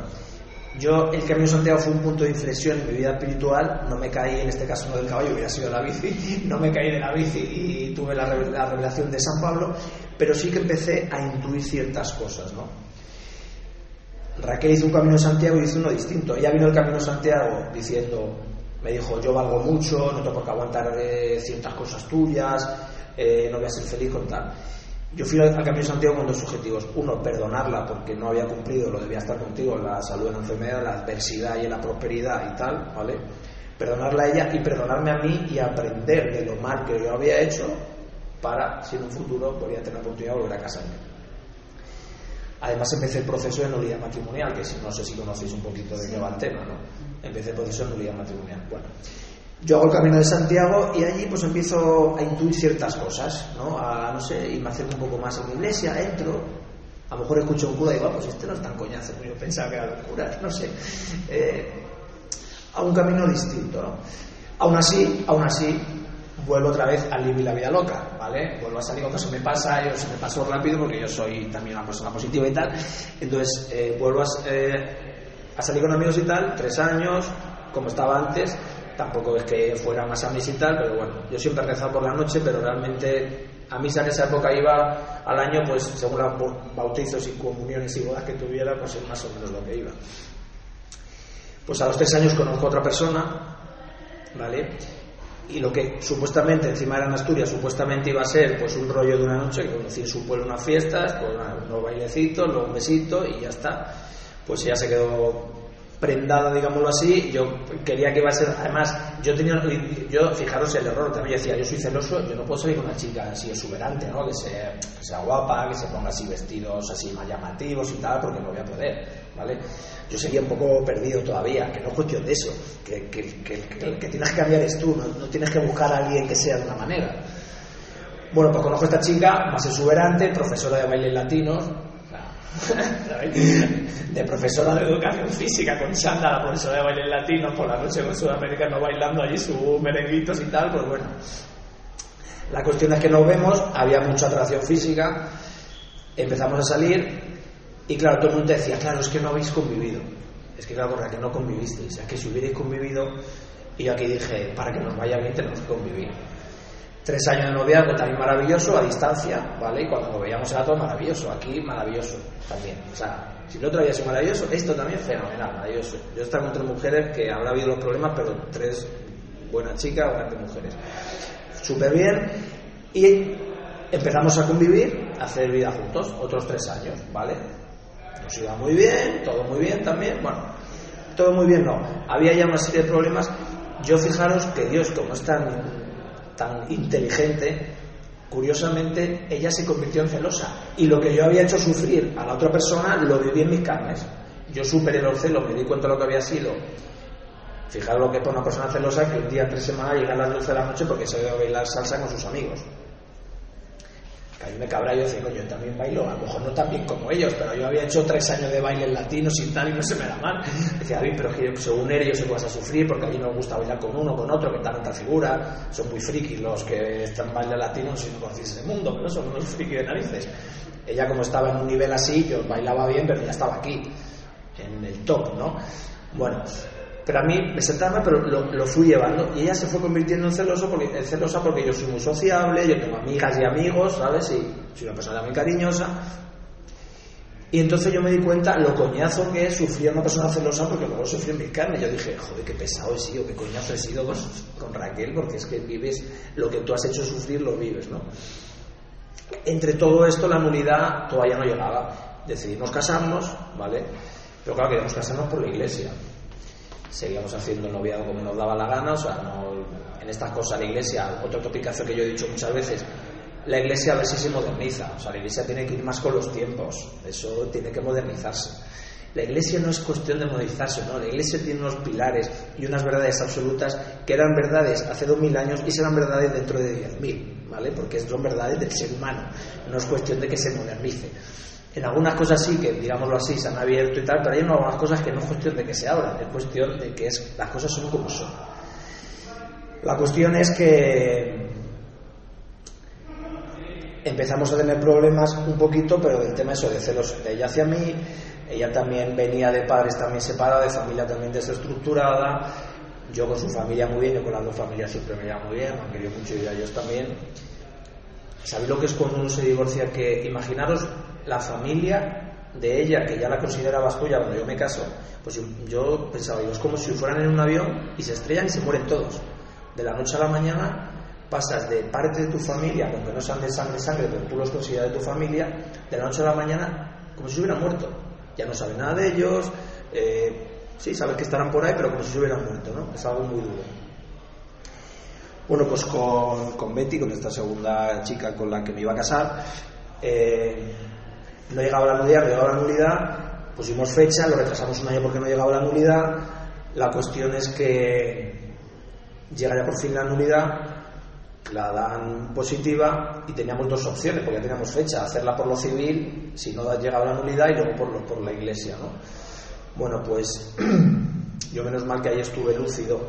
[SPEAKER 2] yo, el Camino de Santiago fue un punto de inflexión en mi vida espiritual. No me caí, en este caso no del caballo, hubiera sido la bici. [laughs] No me caí de la bici y tuve la revelación de San Pablo, pero sí que empecé a intuir ciertas cosas, ¿no? Raquel hizo un Camino de Santiago y hizo uno distinto. Ella vino el Camino de Santiago diciendo, me dijo, yo valgo mucho, no tengo por qué aguantar eh, ciertas cosas tuyas, eh, no voy a ser feliz con tal. Yo fui al Camino de Santiago con dos objetivos. Uno, perdonarla porque no había cumplido, lo debía estar contigo, la salud en la enfermedad, la adversidad y la prosperidad y tal, ¿vale? Perdonarla a ella y perdonarme a mí y aprender de lo mal que yo había hecho para, si en un futuro podría tener la oportunidad de volver a casarme. Además empecé el proceso de nulidad matrimonial, que no sé si conocéis un poquito de qué va el tema, ¿no? Empecé el proceso de nulidad matrimonial. Bueno, yo hago el camino de Santiago y allí pues empiezo a intuir ciertas cosas, ¿no? A, no sé, y me acerco un poco más a mi iglesia, entro, a lo mejor escucho a un cura y digo, ah, pues este no es tan coñazo yo pensaba que eran los curas, [laughs] no sé. Eh, a un camino distinto, ¿no? Aún así, aún así, vuelvo otra vez al vivir la vida loca, ¿vale? Vuelvo a salir cuando se me pasa, yo se me pasó rápido porque yo soy también una persona positiva y tal. Entonces, eh, vuelvo a, eh, a salir con amigos y tal, tres años, como estaba antes. Tampoco es que fuera más a misa y tal, pero bueno, yo siempre he rezado por la noche, pero realmente a misa en esa época iba al año, pues según los bautizos y comuniones y bodas que tuviera, pues es más o menos lo que iba. Pues a los tres años conozco a otra persona, ¿vale? Y lo que supuestamente, encima era en Asturias, supuestamente iba a ser pues un rollo de una noche, que conocí en su pueblo unas fiestas, pues unos bailecitos, luego un besito y ya está. Pues ella se quedó prendada, digámoslo así. Yo quería que iba a ser, además, yo tenía, yo, fijaros el error, también decía, yo soy celoso, yo no puedo salir con una chica así exuberante, ¿no? Que sea, que sea guapa, que se ponga así vestidos así más llamativos y tal, porque no voy a poder, ¿vale? Yo sería un poco perdido todavía, que no es cuestión de eso, que, que, que, que, que tienes que cambiar es tú, no, tienes que buscar a alguien que sea de una manera. Bueno, pues conozco esta chica, más exuberante, profesora de bailes latinos, [laughs] de profesora de educación física con Chanda, la profesora de bailes latinos, por la noche con sudamericano bailando allí sus merenguitos y tal, pues bueno. La cuestión es que nos vemos, había mucha atracción física, empezamos a salir y claro, todo el mundo decía, claro, es que no habéis convivido. es que claro, que no convivisteis, es que si hubierais convivido, y yo aquí dije, para que nos vaya bien tenemos que convivir. Tres años de noviazgo también maravilloso, a distancia, ¿vale? Y cuando nos veíamos era todo maravilloso, aquí maravilloso también. O sea, si el otro había sido maravilloso, esto también fenomenal, maravilloso. Yo estaba con tres mujeres que habrá habido los problemas, pero tres buenas chicas, grandes mujeres. Súper bien. Y empezamos a convivir, a hacer vida juntos, otros tres años, ¿vale? Nos iba muy bien, todo muy bien también. Bueno, todo muy bien, no. Había ya una serie de problemas. Yo fijaros que Dios, como es tan, tan inteligente, curiosamente ella se convirtió en celosa. Y lo que yo había hecho sufrir a la otra persona lo viví en mis carnes. Yo superé los celos, me di cuenta de lo que había sido. Fijaros lo que es para una persona celosa que un día, tres semanas, llega a las 12 de la noche porque se va a bailar salsa con sus amigos a mí me cabra yo coño, yo también bailo, a lo mejor no tan bien como ellos, pero yo había hecho tres años de baile latino sin tal y no se me da mal. Decía, David, pero que según él yo sé que vas a sufrir porque a mí no me gusta bailar con uno, con otro, que tal otra figura, son muy frikis los que están en baile latino, si no conocéis ese mundo, pero son unos frikis de narices. Ella como estaba en un nivel así, yo bailaba bien, pero ya estaba aquí, en el top, ¿no? Bueno, pero a mí me sentaba, pero lo, fui llevando. Y ella se fue convirtiendo en, celoso porque, celosa porque yo soy muy sociable, yo tengo amigas y amigos, ¿sabes? Y soy una persona muy cariñosa. Y entonces yo me di cuenta lo coñazo que es sufrir una persona celosa porque luego sufrí en mi carne. Yo dije, joder, qué pesado he sido, qué coñazo he sido con, con Raquel, porque es que vives lo que tú has hecho sufrir, lo vives, ¿no? Entre todo esto, la nulidad todavía no llegaba. Decidimos casarnos, ¿vale? Pero claro, queríamos casarnos por la iglesia seguíamos haciendo el noviado como nos daba la gana, o sea, no, en estas cosas la iglesia, otro topicazo que yo he dicho muchas veces, la iglesia a ver si se moderniza, o sea, la iglesia tiene que ir más con los tiempos, eso tiene que modernizarse. La iglesia no es cuestión de modernizarse, no, la iglesia tiene unos pilares y unas verdades absolutas que eran verdades hace dos mil años y serán verdades dentro de diez mil, ¿vale? Porque son verdades del ser humano, no es cuestión de que se modernice. En algunas cosas sí, que digámoslo así, se han abierto y tal, pero hay algunas cosas que no es cuestión de que se abran, es cuestión de que es, las cosas son como son. La cuestión es que empezamos a tener problemas un poquito, pero del tema eso de celos de ella hacia mí, ella también venía de padres también separados, de familia también desestructurada, yo con su familia muy bien, yo con las dos familias siempre me llevo muy bien, me han mucho y ellos también. ¿Sabéis lo que es cuando uno se divorcia? Que imaginaros la familia de ella, que ya la consideraba suya cuando yo me caso, pues yo, pensaba, es como si fueran en un avión y se estrellan y se mueren todos. De la noche a la mañana pasas de parte de tu familia, aunque no sean de sangre, sangre, pero tú los consideras de tu familia, de la noche a la mañana como si se hubieran muerto. Ya no sabes nada de ellos, eh, sí, sabes que estarán por ahí, pero como si se hubieran muerto, ¿no? Es algo muy duro. Bueno, pues con, con Betty, con esta segunda chica con la que me iba a casar, eh, no llegaba la nulidad, no llegaba la nulidad, pusimos fecha, lo retrasamos un año porque no llegaba la nulidad. La cuestión es que llega ya por fin la nulidad, la dan positiva y teníamos dos opciones, porque ya teníamos fecha, hacerla por lo civil, si no llegaba la nulidad, y luego por, por la iglesia. ¿no? Bueno, pues [clears throat] yo menos mal que ahí estuve lúcido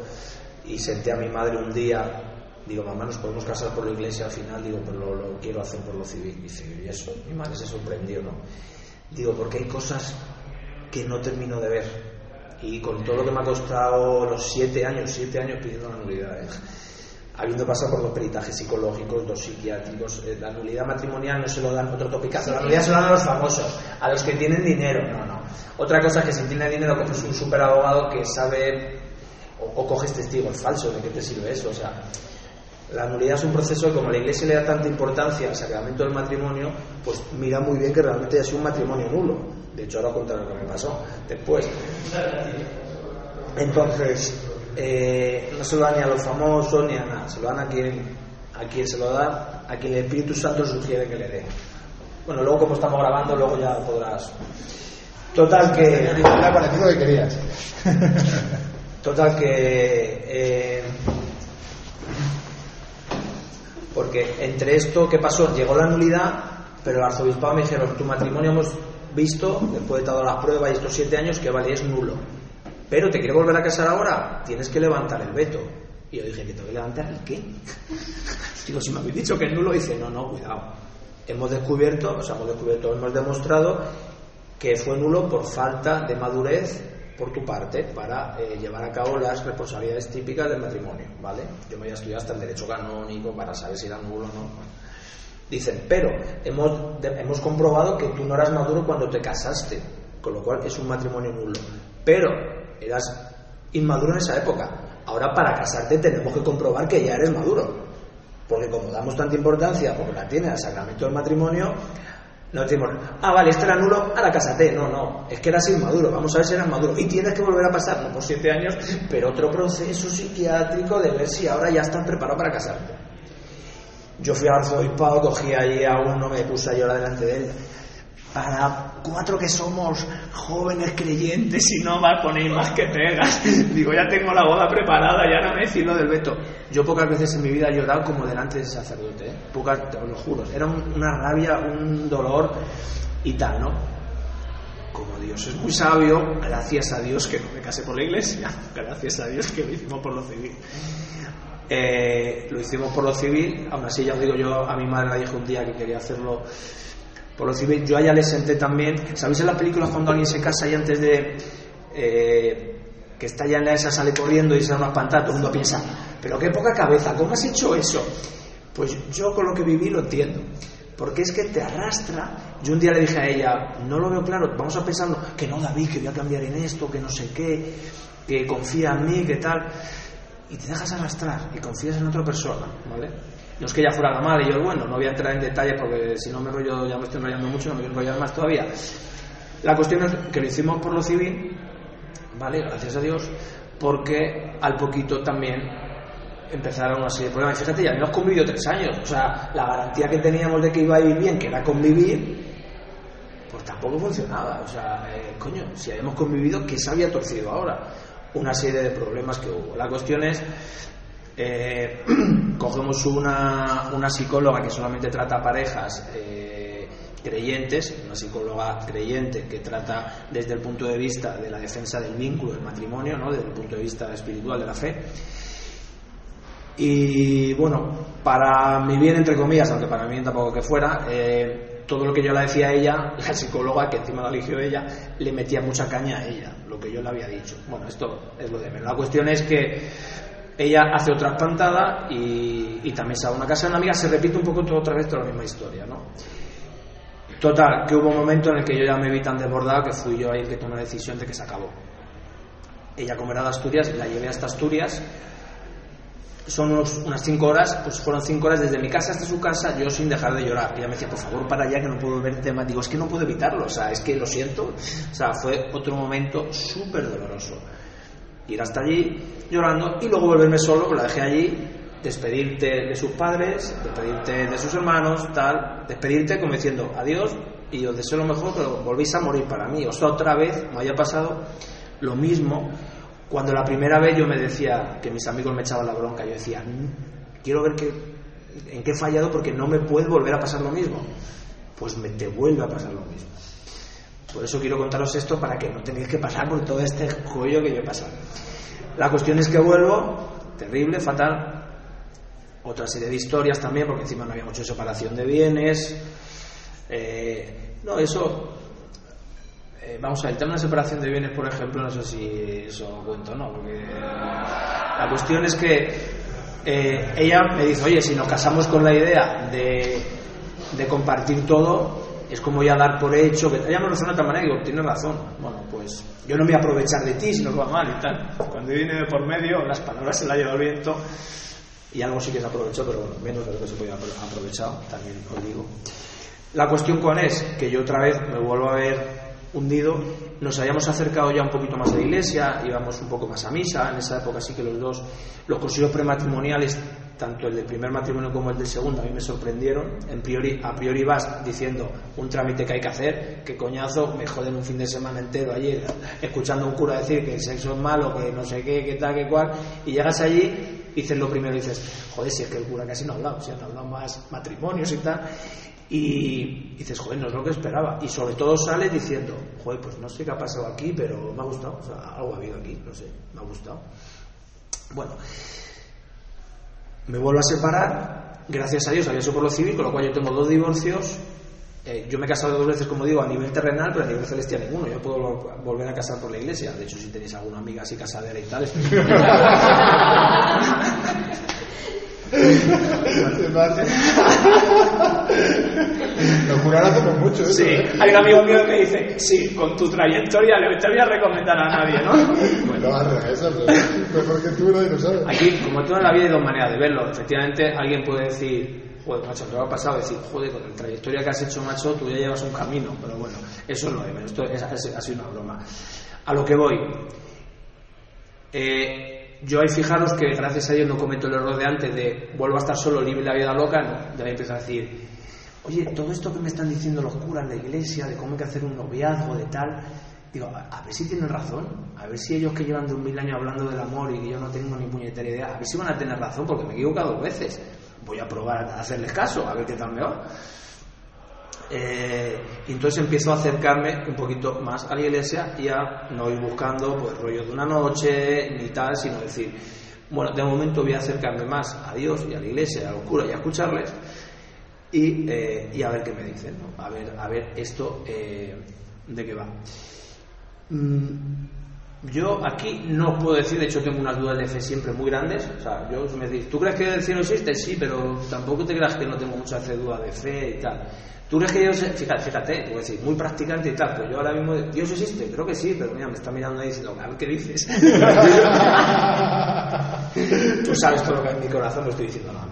[SPEAKER 2] y senté a mi madre un día Digo, mamá, nos podemos casar por la iglesia al final, digo, pero lo, quiero hacer por lo civil. Dice, y eso, mi madre se sorprendió, ¿no? Digo, porque hay cosas que no termino de ver. Y con todo lo que me ha costado los siete años, siete años pidiendo la nulidad, ¿eh? habiendo pasado por los peritajes psicológicos, los psiquiátricos, eh, la nulidad matrimonial no se lo dan otro topicazo, la nulidad se lo dan a los famosos, a los que tienen dinero, no, no. Otra cosa es que si tiene dinero coges un super abogado que sabe o, o coges testigos falsos, ¿de qué te sirve eso? O sea, la nulidad es un proceso que como la Iglesia le da tanta importancia al sacramento del matrimonio, pues mira muy bien que realmente sido un matrimonio nulo. De hecho, ahora contaré lo que me pasó después. Entonces, eh, no se lo da ni a los famosos ni a nada, se lo dan a quien, a quien se lo da, a quien el Espíritu Santo sugiere que le dé. Bueno, luego como estamos grabando, luego ya podrás. Total que.
[SPEAKER 1] que querías.
[SPEAKER 2] Total que. Eh, porque entre esto, ¿qué pasó? Llegó la nulidad, pero el arzobispado me dijeron, tu matrimonio hemos visto, después de todas las pruebas y estos siete años, que vale, es nulo. Pero te quiere volver a casar ahora, tienes que levantar el veto. Y yo dije, ¿que tengo que levantar el qué? [laughs] Digo, si me habéis dicho que es nulo, dice, no, no, cuidado. Hemos descubierto, o sea, hemos descubierto, hemos demostrado que fue nulo por falta de madurez por tu parte para eh, llevar a cabo las responsabilidades típicas del matrimonio, ¿vale? Yo me voy a estudiar hasta el derecho canónico para saber si era nulo o no. Dicen, pero hemos, de- hemos comprobado que tú no eras maduro cuando te casaste, con lo cual es un matrimonio nulo. Pero eras inmaduro en esa época. Ahora para casarte tenemos que comprobar que ya eres maduro. Porque como damos tanta importancia, porque la tiene al sacramento del matrimonio, no decimos, ah, vale, este era nulo, ahora cásate. No, no, es que eras inmaduro, vamos a ver si eras maduro. Y tienes que volver a pasar, no por siete años, pero otro proceso psiquiátrico de ver si ahora ya estás preparado para casarte. Yo fui al arzobispado, cogí allí a uno, me puse a llorar delante de él. Para cuatro que somos jóvenes creyentes y no va a poner más que pegas. [laughs] Digo, ya tengo la boda preparada, ya no me decirlo del veto. Yo pocas veces en mi vida he llorado como delante de sacerdote, ¿eh? pocas, te lo juro. Era un- una rabia, un dolor y tal, ¿no? Como Dios es muy sabio, gracias a Dios que no me casé por la iglesia, [laughs] gracias a Dios que lo hicimos por lo civil. Eh, lo hicimos por lo civil, aún así ya os digo yo, a mi madre le dije un día que quería hacerlo por lo civil, yo a ella le senté también, ¿sabéis en las películas cuando alguien se casa y antes de eh, que está ya en la esa sale corriendo y se da una espantada, todo el mundo piensa, pero qué poca cabeza, ¿cómo has hecho eso? Pues yo con lo que viví lo entiendo. Porque es que te arrastra. Yo un día le dije a ella, no lo veo claro, vamos a pensarlo, que no, David, que voy a cambiar en esto, que no sé qué, que confía en mí, que tal. Y te dejas arrastrar y confías en otra persona, ¿vale? No es que ella fuera la mala y yo, bueno, no voy a entrar en detalles porque si no me rollo, ya me estoy enrollando mucho, no me voy a enrollar más todavía. La cuestión es que lo hicimos por lo civil, ¿vale? Gracias a Dios, porque al poquito también empezaron una serie de problemas. Fíjate, ya habíamos convivido tres años, o sea, la garantía que teníamos de que iba a ir bien, que era convivir, pues tampoco funcionaba. O sea, eh, coño, si habíamos convivido, ¿qué se había torcido ahora? Una serie de problemas que hubo. La cuestión es, eh, [clears throat] cogemos una, una psicóloga que solamente trata parejas eh, creyentes, una psicóloga creyente que trata desde el punto de vista de la defensa del vínculo, del matrimonio, ¿no? desde el punto de vista espiritual de la fe. Y bueno, para mi bien, entre comillas, aunque para mí tampoco que fuera, eh, todo lo que yo le decía a ella, [laughs] la psicóloga, que encima la eligió ella, le metía mucha caña a ella, lo que yo le había dicho. Bueno, esto es lo de menos. La cuestión es que ella hace otra espantada y, y también se a una casa de una amiga, se repite un poco todo otra vez toda la misma historia, ¿no? Total, que hubo un momento en el que yo ya me vi tan desbordado que fui yo ahí el que tomé la decisión de que se acabó. Ella, como era de Asturias, la llevé hasta Asturias son unos- unas cinco horas, pues fueron cinco horas desde mi casa hasta su casa, yo sin dejar de llorar. Ella me decía, por favor, para allá que no puedo verte más. Digo, es que no puedo evitarlo, o sea, es que lo siento. O sea, fue otro momento súper doloroso. Ir hasta allí llorando y luego volverme solo, pues la dejé allí, despedirte de sus padres, despedirte de sus hermanos, tal, despedirte como diciendo adiós y os deseo lo mejor, pero volvéis a morir para mí. O sea, otra vez me haya pasado lo mismo cuando la primera vez yo me decía que mis amigos me echaban la bronca, yo decía, "Mm, quiero ver qué, en qué he fallado porque no me puede volver a pasar lo mismo. Pues me te vuelve a pasar lo mismo. Por eso quiero contaros esto para que no tengáis que pasar por todo este joyo que yo he pasado. La cuestión es que vuelvo, terrible, fatal. Otra serie de historias también, porque encima no había mucha separación de bienes. Eh, no, eso eh, vamos a ver, el tema de separación de bienes, por ejemplo, no sé si eso cuento o no, porque la cuestión es que eh, ella me dice, oye, si nos casamos con la idea de, de compartir todo, es como ya dar por hecho, que ella me lo dice de otra digo, tienes razón, bueno, pues yo no me voy a aprovechar de ti si nos va mal y tal. Cuando viene de por medio, las palabras se las lleva el viento y algo sí que se aprovechó, pero bueno, menos de lo que se podía haber aprovechado, también os digo. La cuestión con es que yo otra vez me vuelvo a ver hundido, nos habíamos acercado ya un poquito más a la iglesia, íbamos un poco más a misa, en esa época sí que los dos, los consejos prematrimoniales, tanto el del primer matrimonio como el del segundo, a mí me sorprendieron, en priori, a priori vas diciendo un trámite que hay que hacer, que coñazo, me joden un fin de semana entero ayer, escuchando a un cura decir que el sexo es malo, que no sé qué, que tal, que cual, y llegas allí dices lo primero, dices, joder, si es que el cura casi no ha hablado, si han hablado más matrimonios y tal, y dices, joder, no es lo que esperaba. Y sobre todo sales diciendo, joder, pues no sé qué ha pasado aquí, pero me ha gustado. O sea, algo ha habido aquí, no sé, me ha gustado. Bueno, me vuelvo a separar. Gracias a Dios había sido por lo civil, con lo cual yo tengo dos divorcios eh, yo me he casado dos veces, como digo, a nivel terrenal, pero a nivel celestial ninguno. Yo puedo vol- volver a casar por la iglesia. De hecho, si tenéis alguna amiga así casadera y tal, es- [laughs] [laughs] [laughs]
[SPEAKER 1] Lo juraron hace no mucho, eso,
[SPEAKER 2] Sí,
[SPEAKER 1] ¿eh?
[SPEAKER 2] hay un amigo mío que dice, sí, con tu trayectoria le te voy a recomendar a nadie, ¿no?
[SPEAKER 1] No, al revés, al revés. Mejor que tú nadie lo sabe.
[SPEAKER 2] Aquí, como todo en la vida, hay dos maneras de verlo. Efectivamente, alguien puede decir, joder, macho, te lo ha pasado, decir, joder, con la trayectoria que has hecho, macho, tú ya llevas un camino. Pero bueno, eso es de menos. Esto es, es- ha sido una broma. A lo que voy. Eh, yo ahí fijaros que gracias a Dios no cometo el error de antes de vuelvo a estar solo, libre la vida loca, no. Ya ahí empiezo a decir, oye, todo esto que me están diciendo los curas de la iglesia, de cómo hay que hacer un noviazgo, de tal, digo, a, a ver si tienen razón, a ver si ellos que llevan dos mil años hablando del amor y que yo no tengo ni puñetera idea, a ver si van a tener razón, porque me he equivocado dos veces. Voy a probar a hacerles caso, a ver qué tal me va. Eh, y entonces empiezo a acercarme un poquito más a la iglesia y a no ir buscando pues rollo de una noche ni tal, sino decir, bueno, de momento voy a acercarme más a Dios y a la iglesia, a los curas y a escucharles y, eh, y a ver qué me dicen, ¿no? a ver, a ver esto eh, de qué va. Mm, Yo aquí no os puedo decir, de hecho tengo unas dudas de fe siempre muy grandes. O sea, yo me decís, ¿tú crees que el cielo existe? Sí, pero tampoco te creas que no tengo muchas dudas de fe y tal. ¿Tú crees que Dios Fíjate, fíjate, te voy a decir, muy practicante y tal, pero yo ahora mismo, ¿Dios existe? Creo que sí, pero mira, me está mirando ahí diciendo, a ver qué dices. [laughs] Tú sabes todo lo que en mi corazón, no estoy diciendo nada.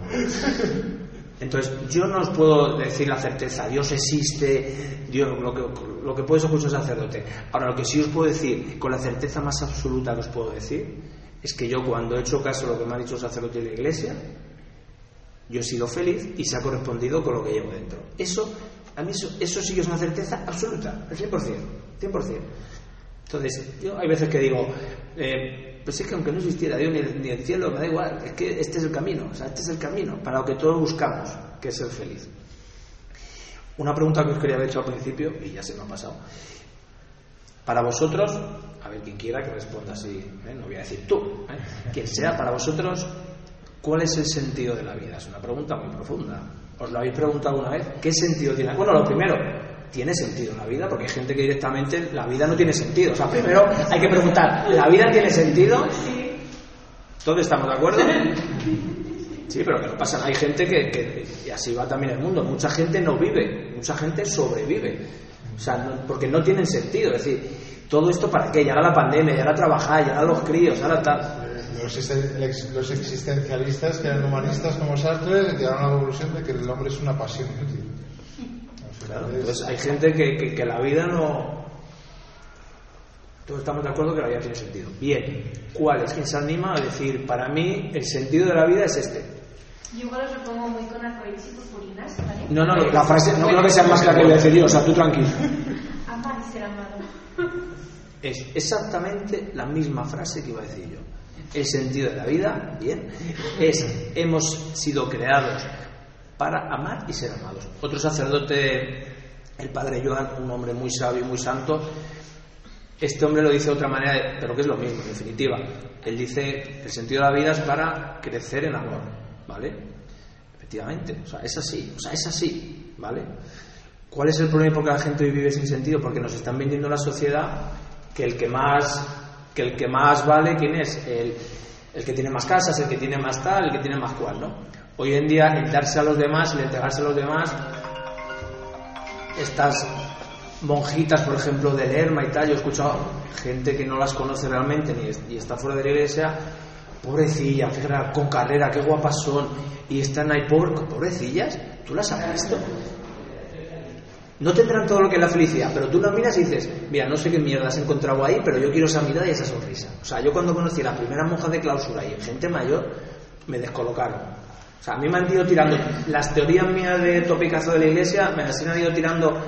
[SPEAKER 2] Entonces, yo no os puedo decir la certeza, Dios existe, Dios, lo que, lo que puede ser mucho sacerdote. Ahora, lo que sí os puedo decir, con la certeza más absoluta que os puedo decir, es que yo cuando he hecho caso a lo que me ha dicho el sacerdote de la iglesia, yo he sido feliz y se ha correspondido con lo que llevo dentro. Eso, a mí eso, eso sí que es una certeza absoluta, al 100%, 100%. Entonces, yo hay veces que digo, eh, pues es que aunque no existiera Dios ni el, ni el cielo, me da igual, es que este es el camino, o sea, este es el camino para lo que todos buscamos, que es ser feliz. Una pregunta que os quería haber hecho al principio, y ya se me ha pasado. Para vosotros, a ver quien quiera que responda así, ¿eh? no voy a decir tú, ¿eh? quien sea, para vosotros, ¿cuál es el sentido de la vida? Es una pregunta muy profunda. ¿Os lo habéis preguntado alguna vez? ¿Qué sentido tiene? Bueno, lo primero, ¿tiene sentido la vida? Porque hay gente que directamente la vida no tiene sentido. O sea, primero hay que preguntar, ¿la vida tiene sentido? ¿Todos estamos de acuerdo? Sí, pero que no pasa. Hay gente que, que- y así va también el mundo. Mucha gente no vive, mucha gente sobrevive. O sea, no- porque no tienen sentido. Es decir, todo esto para qué? Y ahora la pandemia, y ahora trabajar, y ahora los críos, ahora tal.
[SPEAKER 1] Los, los existencialistas, que eran humanistas como Sartre, llegaron a la conclusión de que el hombre es una pasión inútil.
[SPEAKER 2] Claro,
[SPEAKER 1] es-
[SPEAKER 2] entonces hay gente que, que- que la vida no. Todos estamos de acuerdo que la vida tiene sentido. Bien, ¿cuál es? ¿Quién se anima a decir, para mí el sentido de la vida es este?
[SPEAKER 3] Yo igual os lo pongo muy con arcoíris y purpurinas, ¿vale?
[SPEAKER 2] No, no, la frase no creo que sea más clara que voy a decir yo, o sea, tú tranquilo. [laughs]
[SPEAKER 3] Amar y ser amado. [laughs]
[SPEAKER 2] Es exactamente la misma frase que iba a decir yo. El sentido de la vida, bien, es hemos sido creados para amar y ser amados. Otro sacerdote, el padre Joan, un hombre muy sabio y muy santo, este hombre lo dice de otra manera, pero que es lo mismo, en definitiva. Él dice el sentido de la vida es para crecer en amor, ¿vale? Efectivamente, o sea, es así, o sea, es así, ¿vale? ¿Cuál es el problema por qué la gente vive sin sentido? Porque nos están vendiendo en la sociedad que el que más, que el que más vale, ¿quién es? El, el que tiene más casas, el que tiene más tal, el que tiene más cual, ¿no? Hoy en día el darse a los demás, el entregarse a los demás, estas monjitas, por ejemplo, de Lerma y tal, yo he escuchado gente que no las conoce realmente ni y está fuera de la iglesia, pobrecillas, con carrera, qué guapas son, y están ahí, pobre, pobrecillas, ¿tú las has visto? No tendrán todo lo que es la felicidad, pero tú las miras y dices, mira, no sé qué mierda has encontrado ahí, pero yo quiero esa mirada y esa sonrisa. O sea, yo cuando conocí a las primeras monjas de clausura y gente mayor, me descolocaron. O sea, a mí me han ido tirando las teorías mías de topicazo de la iglesia, me las han ido tirando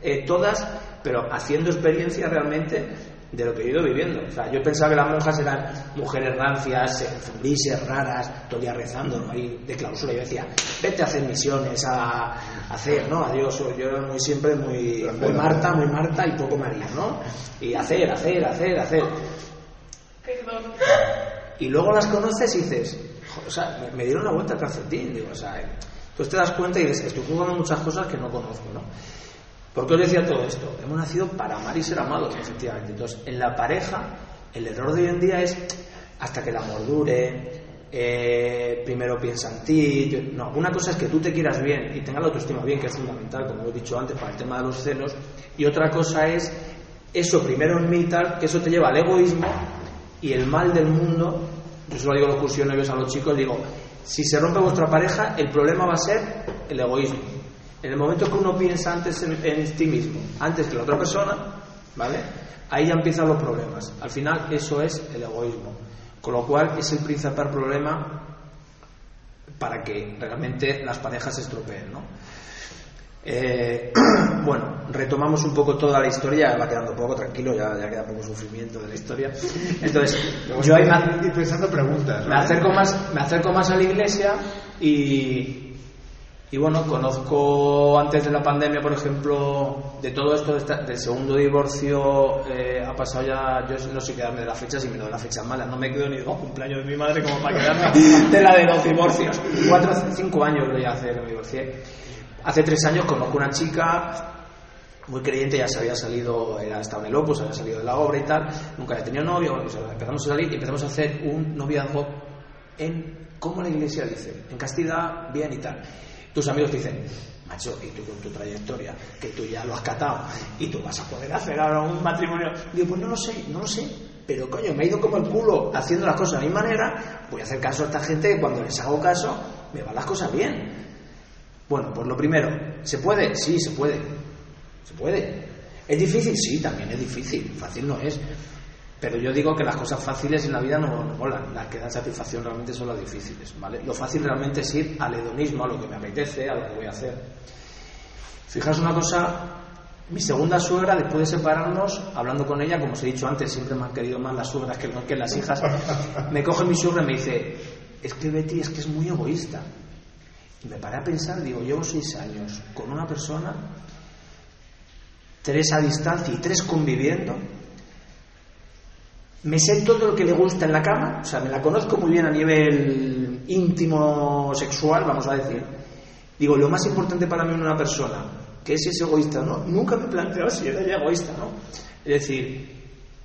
[SPEAKER 2] eh, todas, pero haciendo experiencia realmente de lo que he ido viviendo. O sea, yo pensaba que las monjas eran mujeres rancias, eh, grises, raras, todo el día rezando, ¿no? Ahí de clausura. Yo decía, vete a hacer misiones, a, a hacer, ¿no? A Dios. Yo era muy siempre muy, muy Marta, muy Marta y poco María, ¿no? Y hacer, hacer, hacer, hacer.
[SPEAKER 3] Perdón.
[SPEAKER 2] Y luego las conoces y dices, "Jo, o sea, me, dieron la vuelta al calcetín, digo, o sea, Entonces te das cuenta y dices, estoy jugando muchas cosas que no conozco, ¿no? ¿Por qué os decía todo esto? Hemos nacido para amar y ser amados, efectivamente. Entonces, en la pareja, el error de hoy en día es hasta que el amor dure, eh, primero piensa en ti. No, una cosa es que tú te quieras bien y tengas la autoestima bien, que es fundamental, como he dicho antes, para el tema de los celos. Y otra cosa es eso primero en mí tal, que eso te lleva al egoísmo y el mal del mundo. Yo solo digo los cursiones a los chicos, digo, si se rompe vuestra pareja, el problema va a ser el egoísmo. En el momento que uno piensa antes en, en ti mismo, antes que la otra persona, ¿vale? Ahí ya empiezan los problemas. Al final, eso es el egoísmo. Con lo cual es el principal problema para que realmente las parejas se estropeen. ¿no? Eh, [clears throat] bueno, retomamos un poco toda la historia, va quedando poco tranquilo, ya, ya queda poco sufrimiento de la historia. Entonces, [laughs] yo ahí
[SPEAKER 1] pensando preguntas.
[SPEAKER 2] Me acerco más, me acerco más a la iglesia y, y bueno, conozco antes de la pandemia, por ejemplo, de todo esto del segundo divorcio, eh, ha pasado ya, yo no sé quedarme de las fechas y me doy las fechas malas, no me quedo ni de cumpleaños de mi madre como para quedarme [laughs] de la de los divorcios. Cuatro, cinco años voy a hacer que me divorcié. Hace tres años conozco una chica muy creyente, ya se había salido, era estaba en el Opus, había salido de la obra y tal, nunca había tenido novio, pues empezamos a salir y empezamos a hacer un noviazgo en, como la iglesia dice, en castidad, bien y tal tus amigos te dicen, macho, y tú con tu trayectoria, que tú ya lo has catado, y tú vas a poder hacer ahora un matrimonio. Digo, pues no lo sé, no lo sé, pero coño, me ha ido como el culo haciendo las cosas de mi manera, voy a hacer caso a esta gente que cuando les hago caso, me van las cosas bien. Bueno, pues lo primero, ¿se puede? Sí, se puede. Se puede. ¿Es difícil? Sí, también es difícil. Fácil no es. Pero yo digo que las cosas fáciles en la vida no, no molan, las que dan satisfacción realmente son las difíciles, ¿vale? Lo fácil realmente es ir al hedonismo, a lo que me apetece, a lo que voy a hacer. Fijaos una cosa, mi segunda suegra, después de separarnos, hablando con ella, como os he dicho antes, siempre me han querido más las suegras que, que las hijas, me coge mi suegra y me dice, es que Betty es que es muy egoísta. Me paré a pensar, digo, llevo seis años con una persona, tres a distancia y tres conviviendo, me sé todo lo que le gusta en la cama, o sea, me la conozco muy bien a nivel íntimo, sexual, vamos a decir. Digo, lo más importante para mí en una persona, que es ese egoísta, ¿no? Nunca me he planteado si era egoísta, ¿no? Es decir,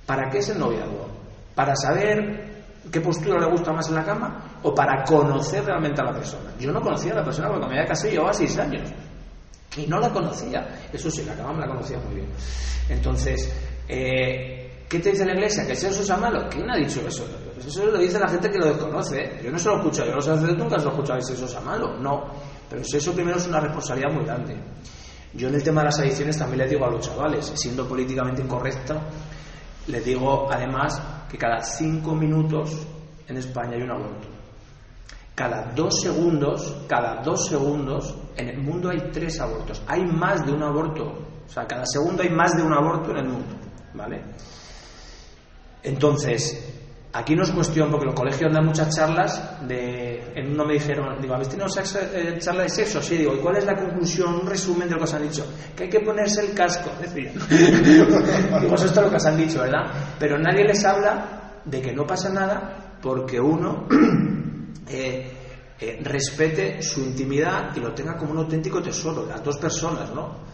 [SPEAKER 2] ¿para qué es el noviazgo? ¿Para saber qué postura le gusta más en la cama o para conocer realmente a la persona? Yo no conocía a la persona porque me había casado llevaba seis años y no la conocía. Eso sí, la cama me la conocía muy bien. Entonces, eh, ¿Qué te dice la iglesia? ¿Que eso es malo? ¿Quién ha dicho eso? Eso lo dice la gente que lo desconoce. Yo no se lo he escuchado, yo no sé nunca se lo he escuchado si eso es malo. No. Pero eso primero es una responsabilidad muy grande. Yo en el tema de las adicciones también le digo a los chavales, siendo políticamente incorrecto, les digo además que cada cinco minutos en España hay un aborto. Cada dos segundos, cada dos segundos, en el mundo hay tres abortos. Hay más de un aborto. O sea, cada segundo hay más de un aborto en el mundo. ¿Vale? Entonces, aquí no es cuestión, porque los colegios dan muchas charlas, de, en uno me dijeron, digo, ¿habéis tenido eh, charla de sexo? Sí, digo, ¿y cuál es la conclusión, un resumen de lo que os han dicho? Que hay que ponerse el casco, decía. [laughs] digo, eso es lo que os han dicho, ¿verdad? Pero nadie les habla de que no pasa nada porque uno [clears throat] eh, eh, respete su intimidad y lo tenga como un auténtico tesoro, las dos personas, ¿no?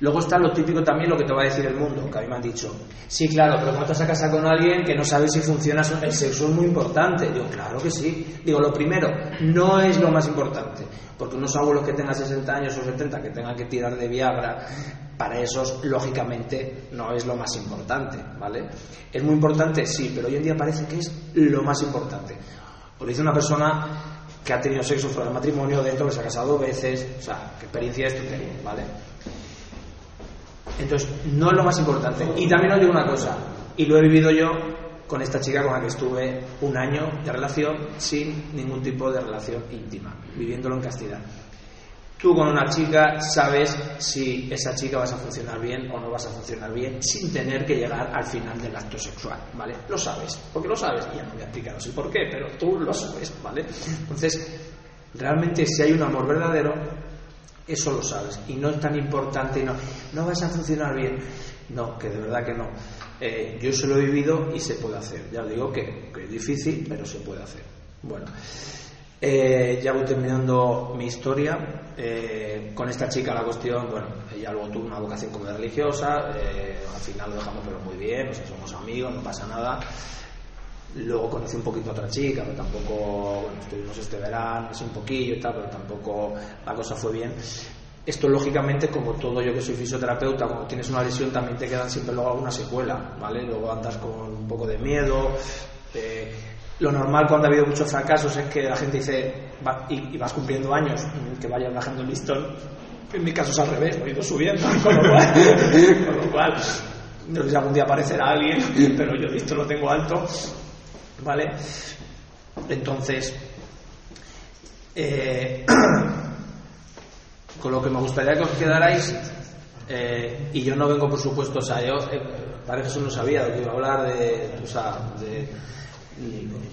[SPEAKER 2] Luego está lo típico también, lo que te va a decir el mundo, que a mí me han dicho. Sí, claro, pero ¿cómo te vas a casar con alguien que no sabe si funciona? El sexo es muy importante. Digo, claro que sí. Digo, lo primero, no es lo más importante. Porque unos abuelos que tengan 60 años o 70 que tengan que tirar de Viagra, para esos, lógicamente, no es lo más importante, ¿vale? Es muy importante, sí, pero hoy en día parece que es lo más importante. Os dice una persona que ha tenido sexo fuera del matrimonio, dentro, que se ha casado dos veces, o sea, qué experiencia es tu ¿vale? Entonces, no es lo más importante. Y también os digo una cosa, y lo he vivido yo con esta chica con la que estuve un año de relación sin ningún tipo de relación íntima, viviéndolo en castidad. Tú con una chica sabes si esa chica vas a funcionar bien o no vas a funcionar bien sin tener que llegar al final del acto sexual, ¿vale? Lo sabes, porque lo sabes, ya no voy a explicaros el por qué, pero tú lo sabes, ¿vale? Entonces, realmente si hay un amor verdadero, eso lo sabes. Y no es tan importante, no, no vas a funcionar bien. No, que de verdad que no. Eh, yo se lo he vivido y se puede hacer. Ya os digo que, es difícil, pero se puede hacer. Bueno. Eh, ya voy terminando mi historia. Eh, con esta chica la cuestión, bueno, ella luego tuvo una vocación como religiosa, eh, al final lo dejamos pero muy bien, o sea, somos amigos, no pasa nada. Luego conocí un poquito a otra chica, pero tampoco, bueno, estuvimos este verano, así un poquillo y tal, pero tampoco la cosa fue bien. Esto, lógicamente, como todo yo que soy fisioterapeuta, cuando tienes una lesión también te quedan siempre luego alguna secuela, ¿vale? Luego andas con un poco de miedo. eh, lo normal cuando ha habido muchos fracasos es que la gente dice, va- y, vas cumpliendo años, mm, que vayas bajando el listón. En mi caso es al revés, lo he ido subiendo, [laughs] con lo cual, con lo cual no sé algún día aparecerá alguien, pero yo listo lo tengo alto, ¿vale? Entonces, eh, [clears throat] con lo que me gustaría que os quedarais, eh, y yo no vengo, por supuesto, o sea, eh, parece que eso no sabía lo que iba a hablar, de, o sea, de,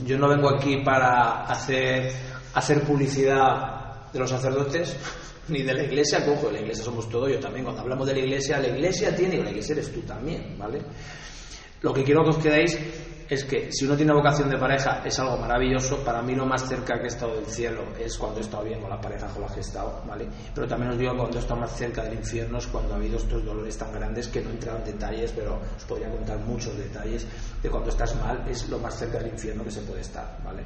[SPEAKER 2] yo no vengo aquí para hacer, hacer publicidad de los sacerdotes, ni de la iglesia, cojo, la iglesia somos todos, yo también, cuando hablamos de la iglesia, la iglesia tiene, la iglesia eres tú también, ¿vale? Lo que quiero que os quedéis es que si uno tiene vocación de pareja es algo maravilloso. Para mí lo más cerca que he estado del cielo es cuando he estado bien con la pareja con la que he estado, ¿vale? Pero también os digo cuando he estado más cerca del infierno es cuando ha habido estos dolores tan grandes que no he entrado en detalles, pero os podría contar muchos detalles de cuando estás mal, es lo más cerca del infierno que se puede estar, ¿vale?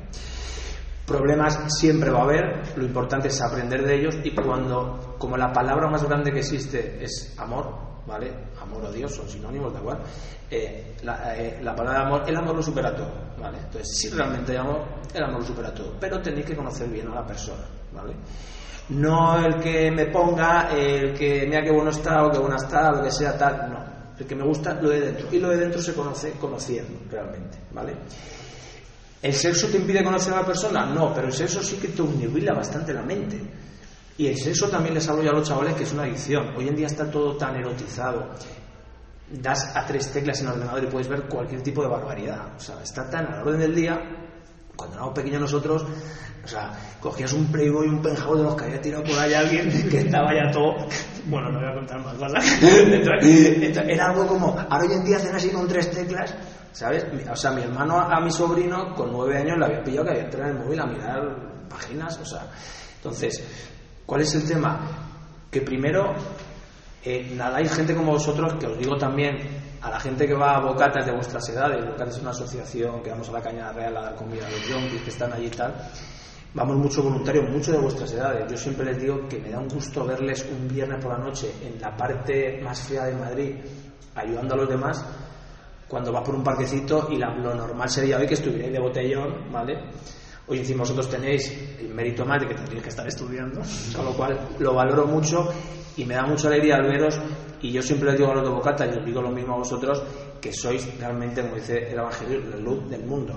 [SPEAKER 2] Problemas siempre va a haber, lo importante es aprender de ellos y cuando, como la palabra más grande que existe es amor, ¿vale? Amor o Dios son sinónimos, igual. eh, la, eh, la palabra amor, el amor lo supera todo, ¿vale? Entonces, si realmente hay amor, el amor lo supera todo, pero tenéis que conocer bien a la persona, ¿vale? No el que me ponga, el que mira qué bueno está o qué buena está, lo que sea tal, no. El que me gusta lo de dentro. Y lo de dentro se conoce conociendo, realmente, ¿vale? ¿El sexo te impide conocer a la persona? No, pero el sexo sí que te obnubila bastante la mente. Y el sexo también les hablo yo a los chavales que es una adicción. Hoy en día está todo tan erotizado. Das a tres teclas en el ordenador y puedes ver cualquier tipo de barbaridad. O sea, está tan a la orden del día. Cuando éramos pequeños nosotros, o sea, cogías un Playboy, un penjao de los que había tirado por ahí alguien [laughs] que estaba ya todo. Bueno, no voy a contar más cosas. [laughs] Era algo como, ahora hoy en día hacen así con tres teclas, ¿sabes? O sea, mi hermano a mi sobrino con nueve años le había pillado que había entrado en el móvil a mirar páginas, o sea. Entonces, ¿cuál es el tema? Que primero, eh, hay gente como vosotros que os digo también a la gente que va a bocatas de vuestras edades, bocatas es una asociación que vamos a la Cañada Real a dar comida a los yonkis que están allí y tal, vamos muchos voluntarios, muchos de vuestras edades. Yo siempre les digo que me da un gusto verles un viernes por la noche en la parte más fea de Madrid ayudando a los demás cuando vas por un parquecito y la- lo normal sería hoy que estuvierais de botellón, ¿vale? Hoy encima vosotros tenéis el mérito más de que tendréis que estar estudiando, con lo cual lo valoro mucho y me da mucha alegría al veros y yo siempre les digo a los de Bocata y os digo lo mismo a vosotros que sois realmente, como dice el Evangelio, la luz del mundo.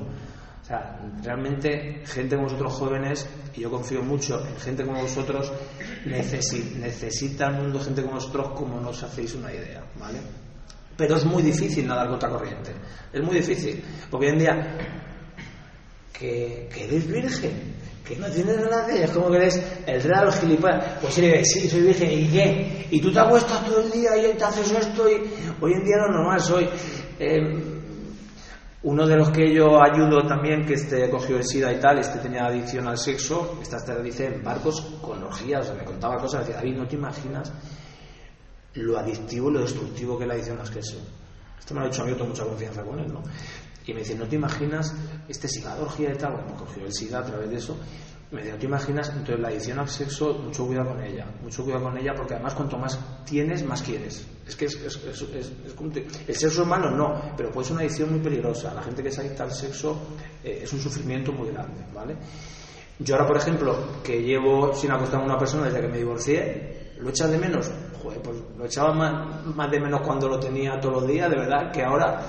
[SPEAKER 2] O sea, realmente gente como vosotros jóvenes, y yo confío mucho en gente como vosotros, necesi- necesita el mundo gente como vosotros como no os hacéis una idea, ¿vale? Pero es muy difícil nadar contra corriente. Es muy difícil. Porque hoy en día, que, eres virgen, que no tienes relaciones, es como que eres el los gilipollas. Pues sí, sí, soy virgen, ¿y qué? Y tú te acuestas todo el día y te haces esto y hoy en día lo normal soy. eh, uno de los que yo ayudo también, que este cogió el SIDA y tal, este tenía adicción al sexo, esta te dice en barcos con orgías, o sea, me contaba cosas, decía, David, no te imaginas lo adictivo y lo destructivo que es la adicción al sexo. Esto me lo ha dicho a mí, yo tengo mucha confianza con él, ¿no? Y me dice, ¿no te imaginas este SIDA de orgía y tal? Bueno, cogió el SIDA a través de eso. Me dice, ¿no te imaginas? Entonces la adicción al sexo, mucho cuidado con ella, mucho cuidado con ella, porque además cuanto más tienes, más quieres. Es que es, es, es, es- es como te- el sexo humano no, pero puede ser una adicción muy peligrosa. La gente que se adicta al sexo eh, es un sufrimiento muy grande, ¿vale? Yo ahora, por ejemplo, que llevo sin acostarme a una persona desde que me divorcié, ¿lo echas de menos? Joder, pues lo echaba más, más de menos cuando lo tenía todos los días, de verdad, que ahora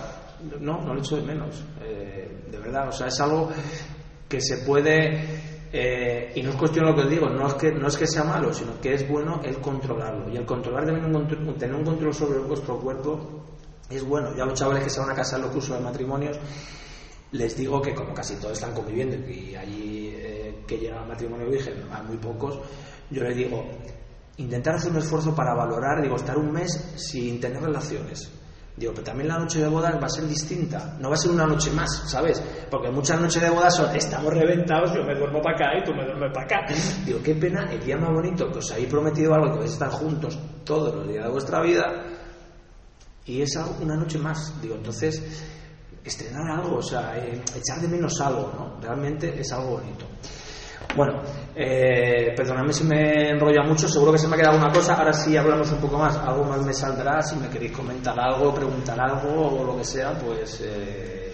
[SPEAKER 2] no, no lo echo de menos. Eh, de verdad, o sea, es algo que se puede... eh, y no es cuestión de lo que os digo, no es, que, no es que sea malo, sino que es bueno el controlarlo. Y el controlar tener un control, tener un control sobre vuestro cuerpo es bueno. Ya los chavales que se van a casar los cursos de matrimonios, les digo que como casi todos están conviviendo y allí eh, que llega al matrimonio virgen hay muy pocos, yo les digo, intentar hacer un esfuerzo para valorar, digo, estar un mes sin tener relaciones. Digo, pero también la noche de bodas va a ser distinta. No va a ser una noche más, ¿sabes? Porque muchas noches de bodas son, estamos reventados, yo me duermo para acá y tú me duermes para acá. Digo, qué pena, el día más bonito que os habéis prometido algo, que vais a estar juntos todos los días de vuestra vida, y es algo- una noche más. Digo, entonces, estrenar algo, o sea, eh, echar de menos algo, ¿no? Realmente es algo bonito. Bueno, eh, perdonadme si me enrolla mucho, seguro que se me ha quedado alguna cosa. Ahora sí hablamos un poco más, algo más me saldrá. Si me queréis comentar algo, preguntar algo o lo que sea, pues eh,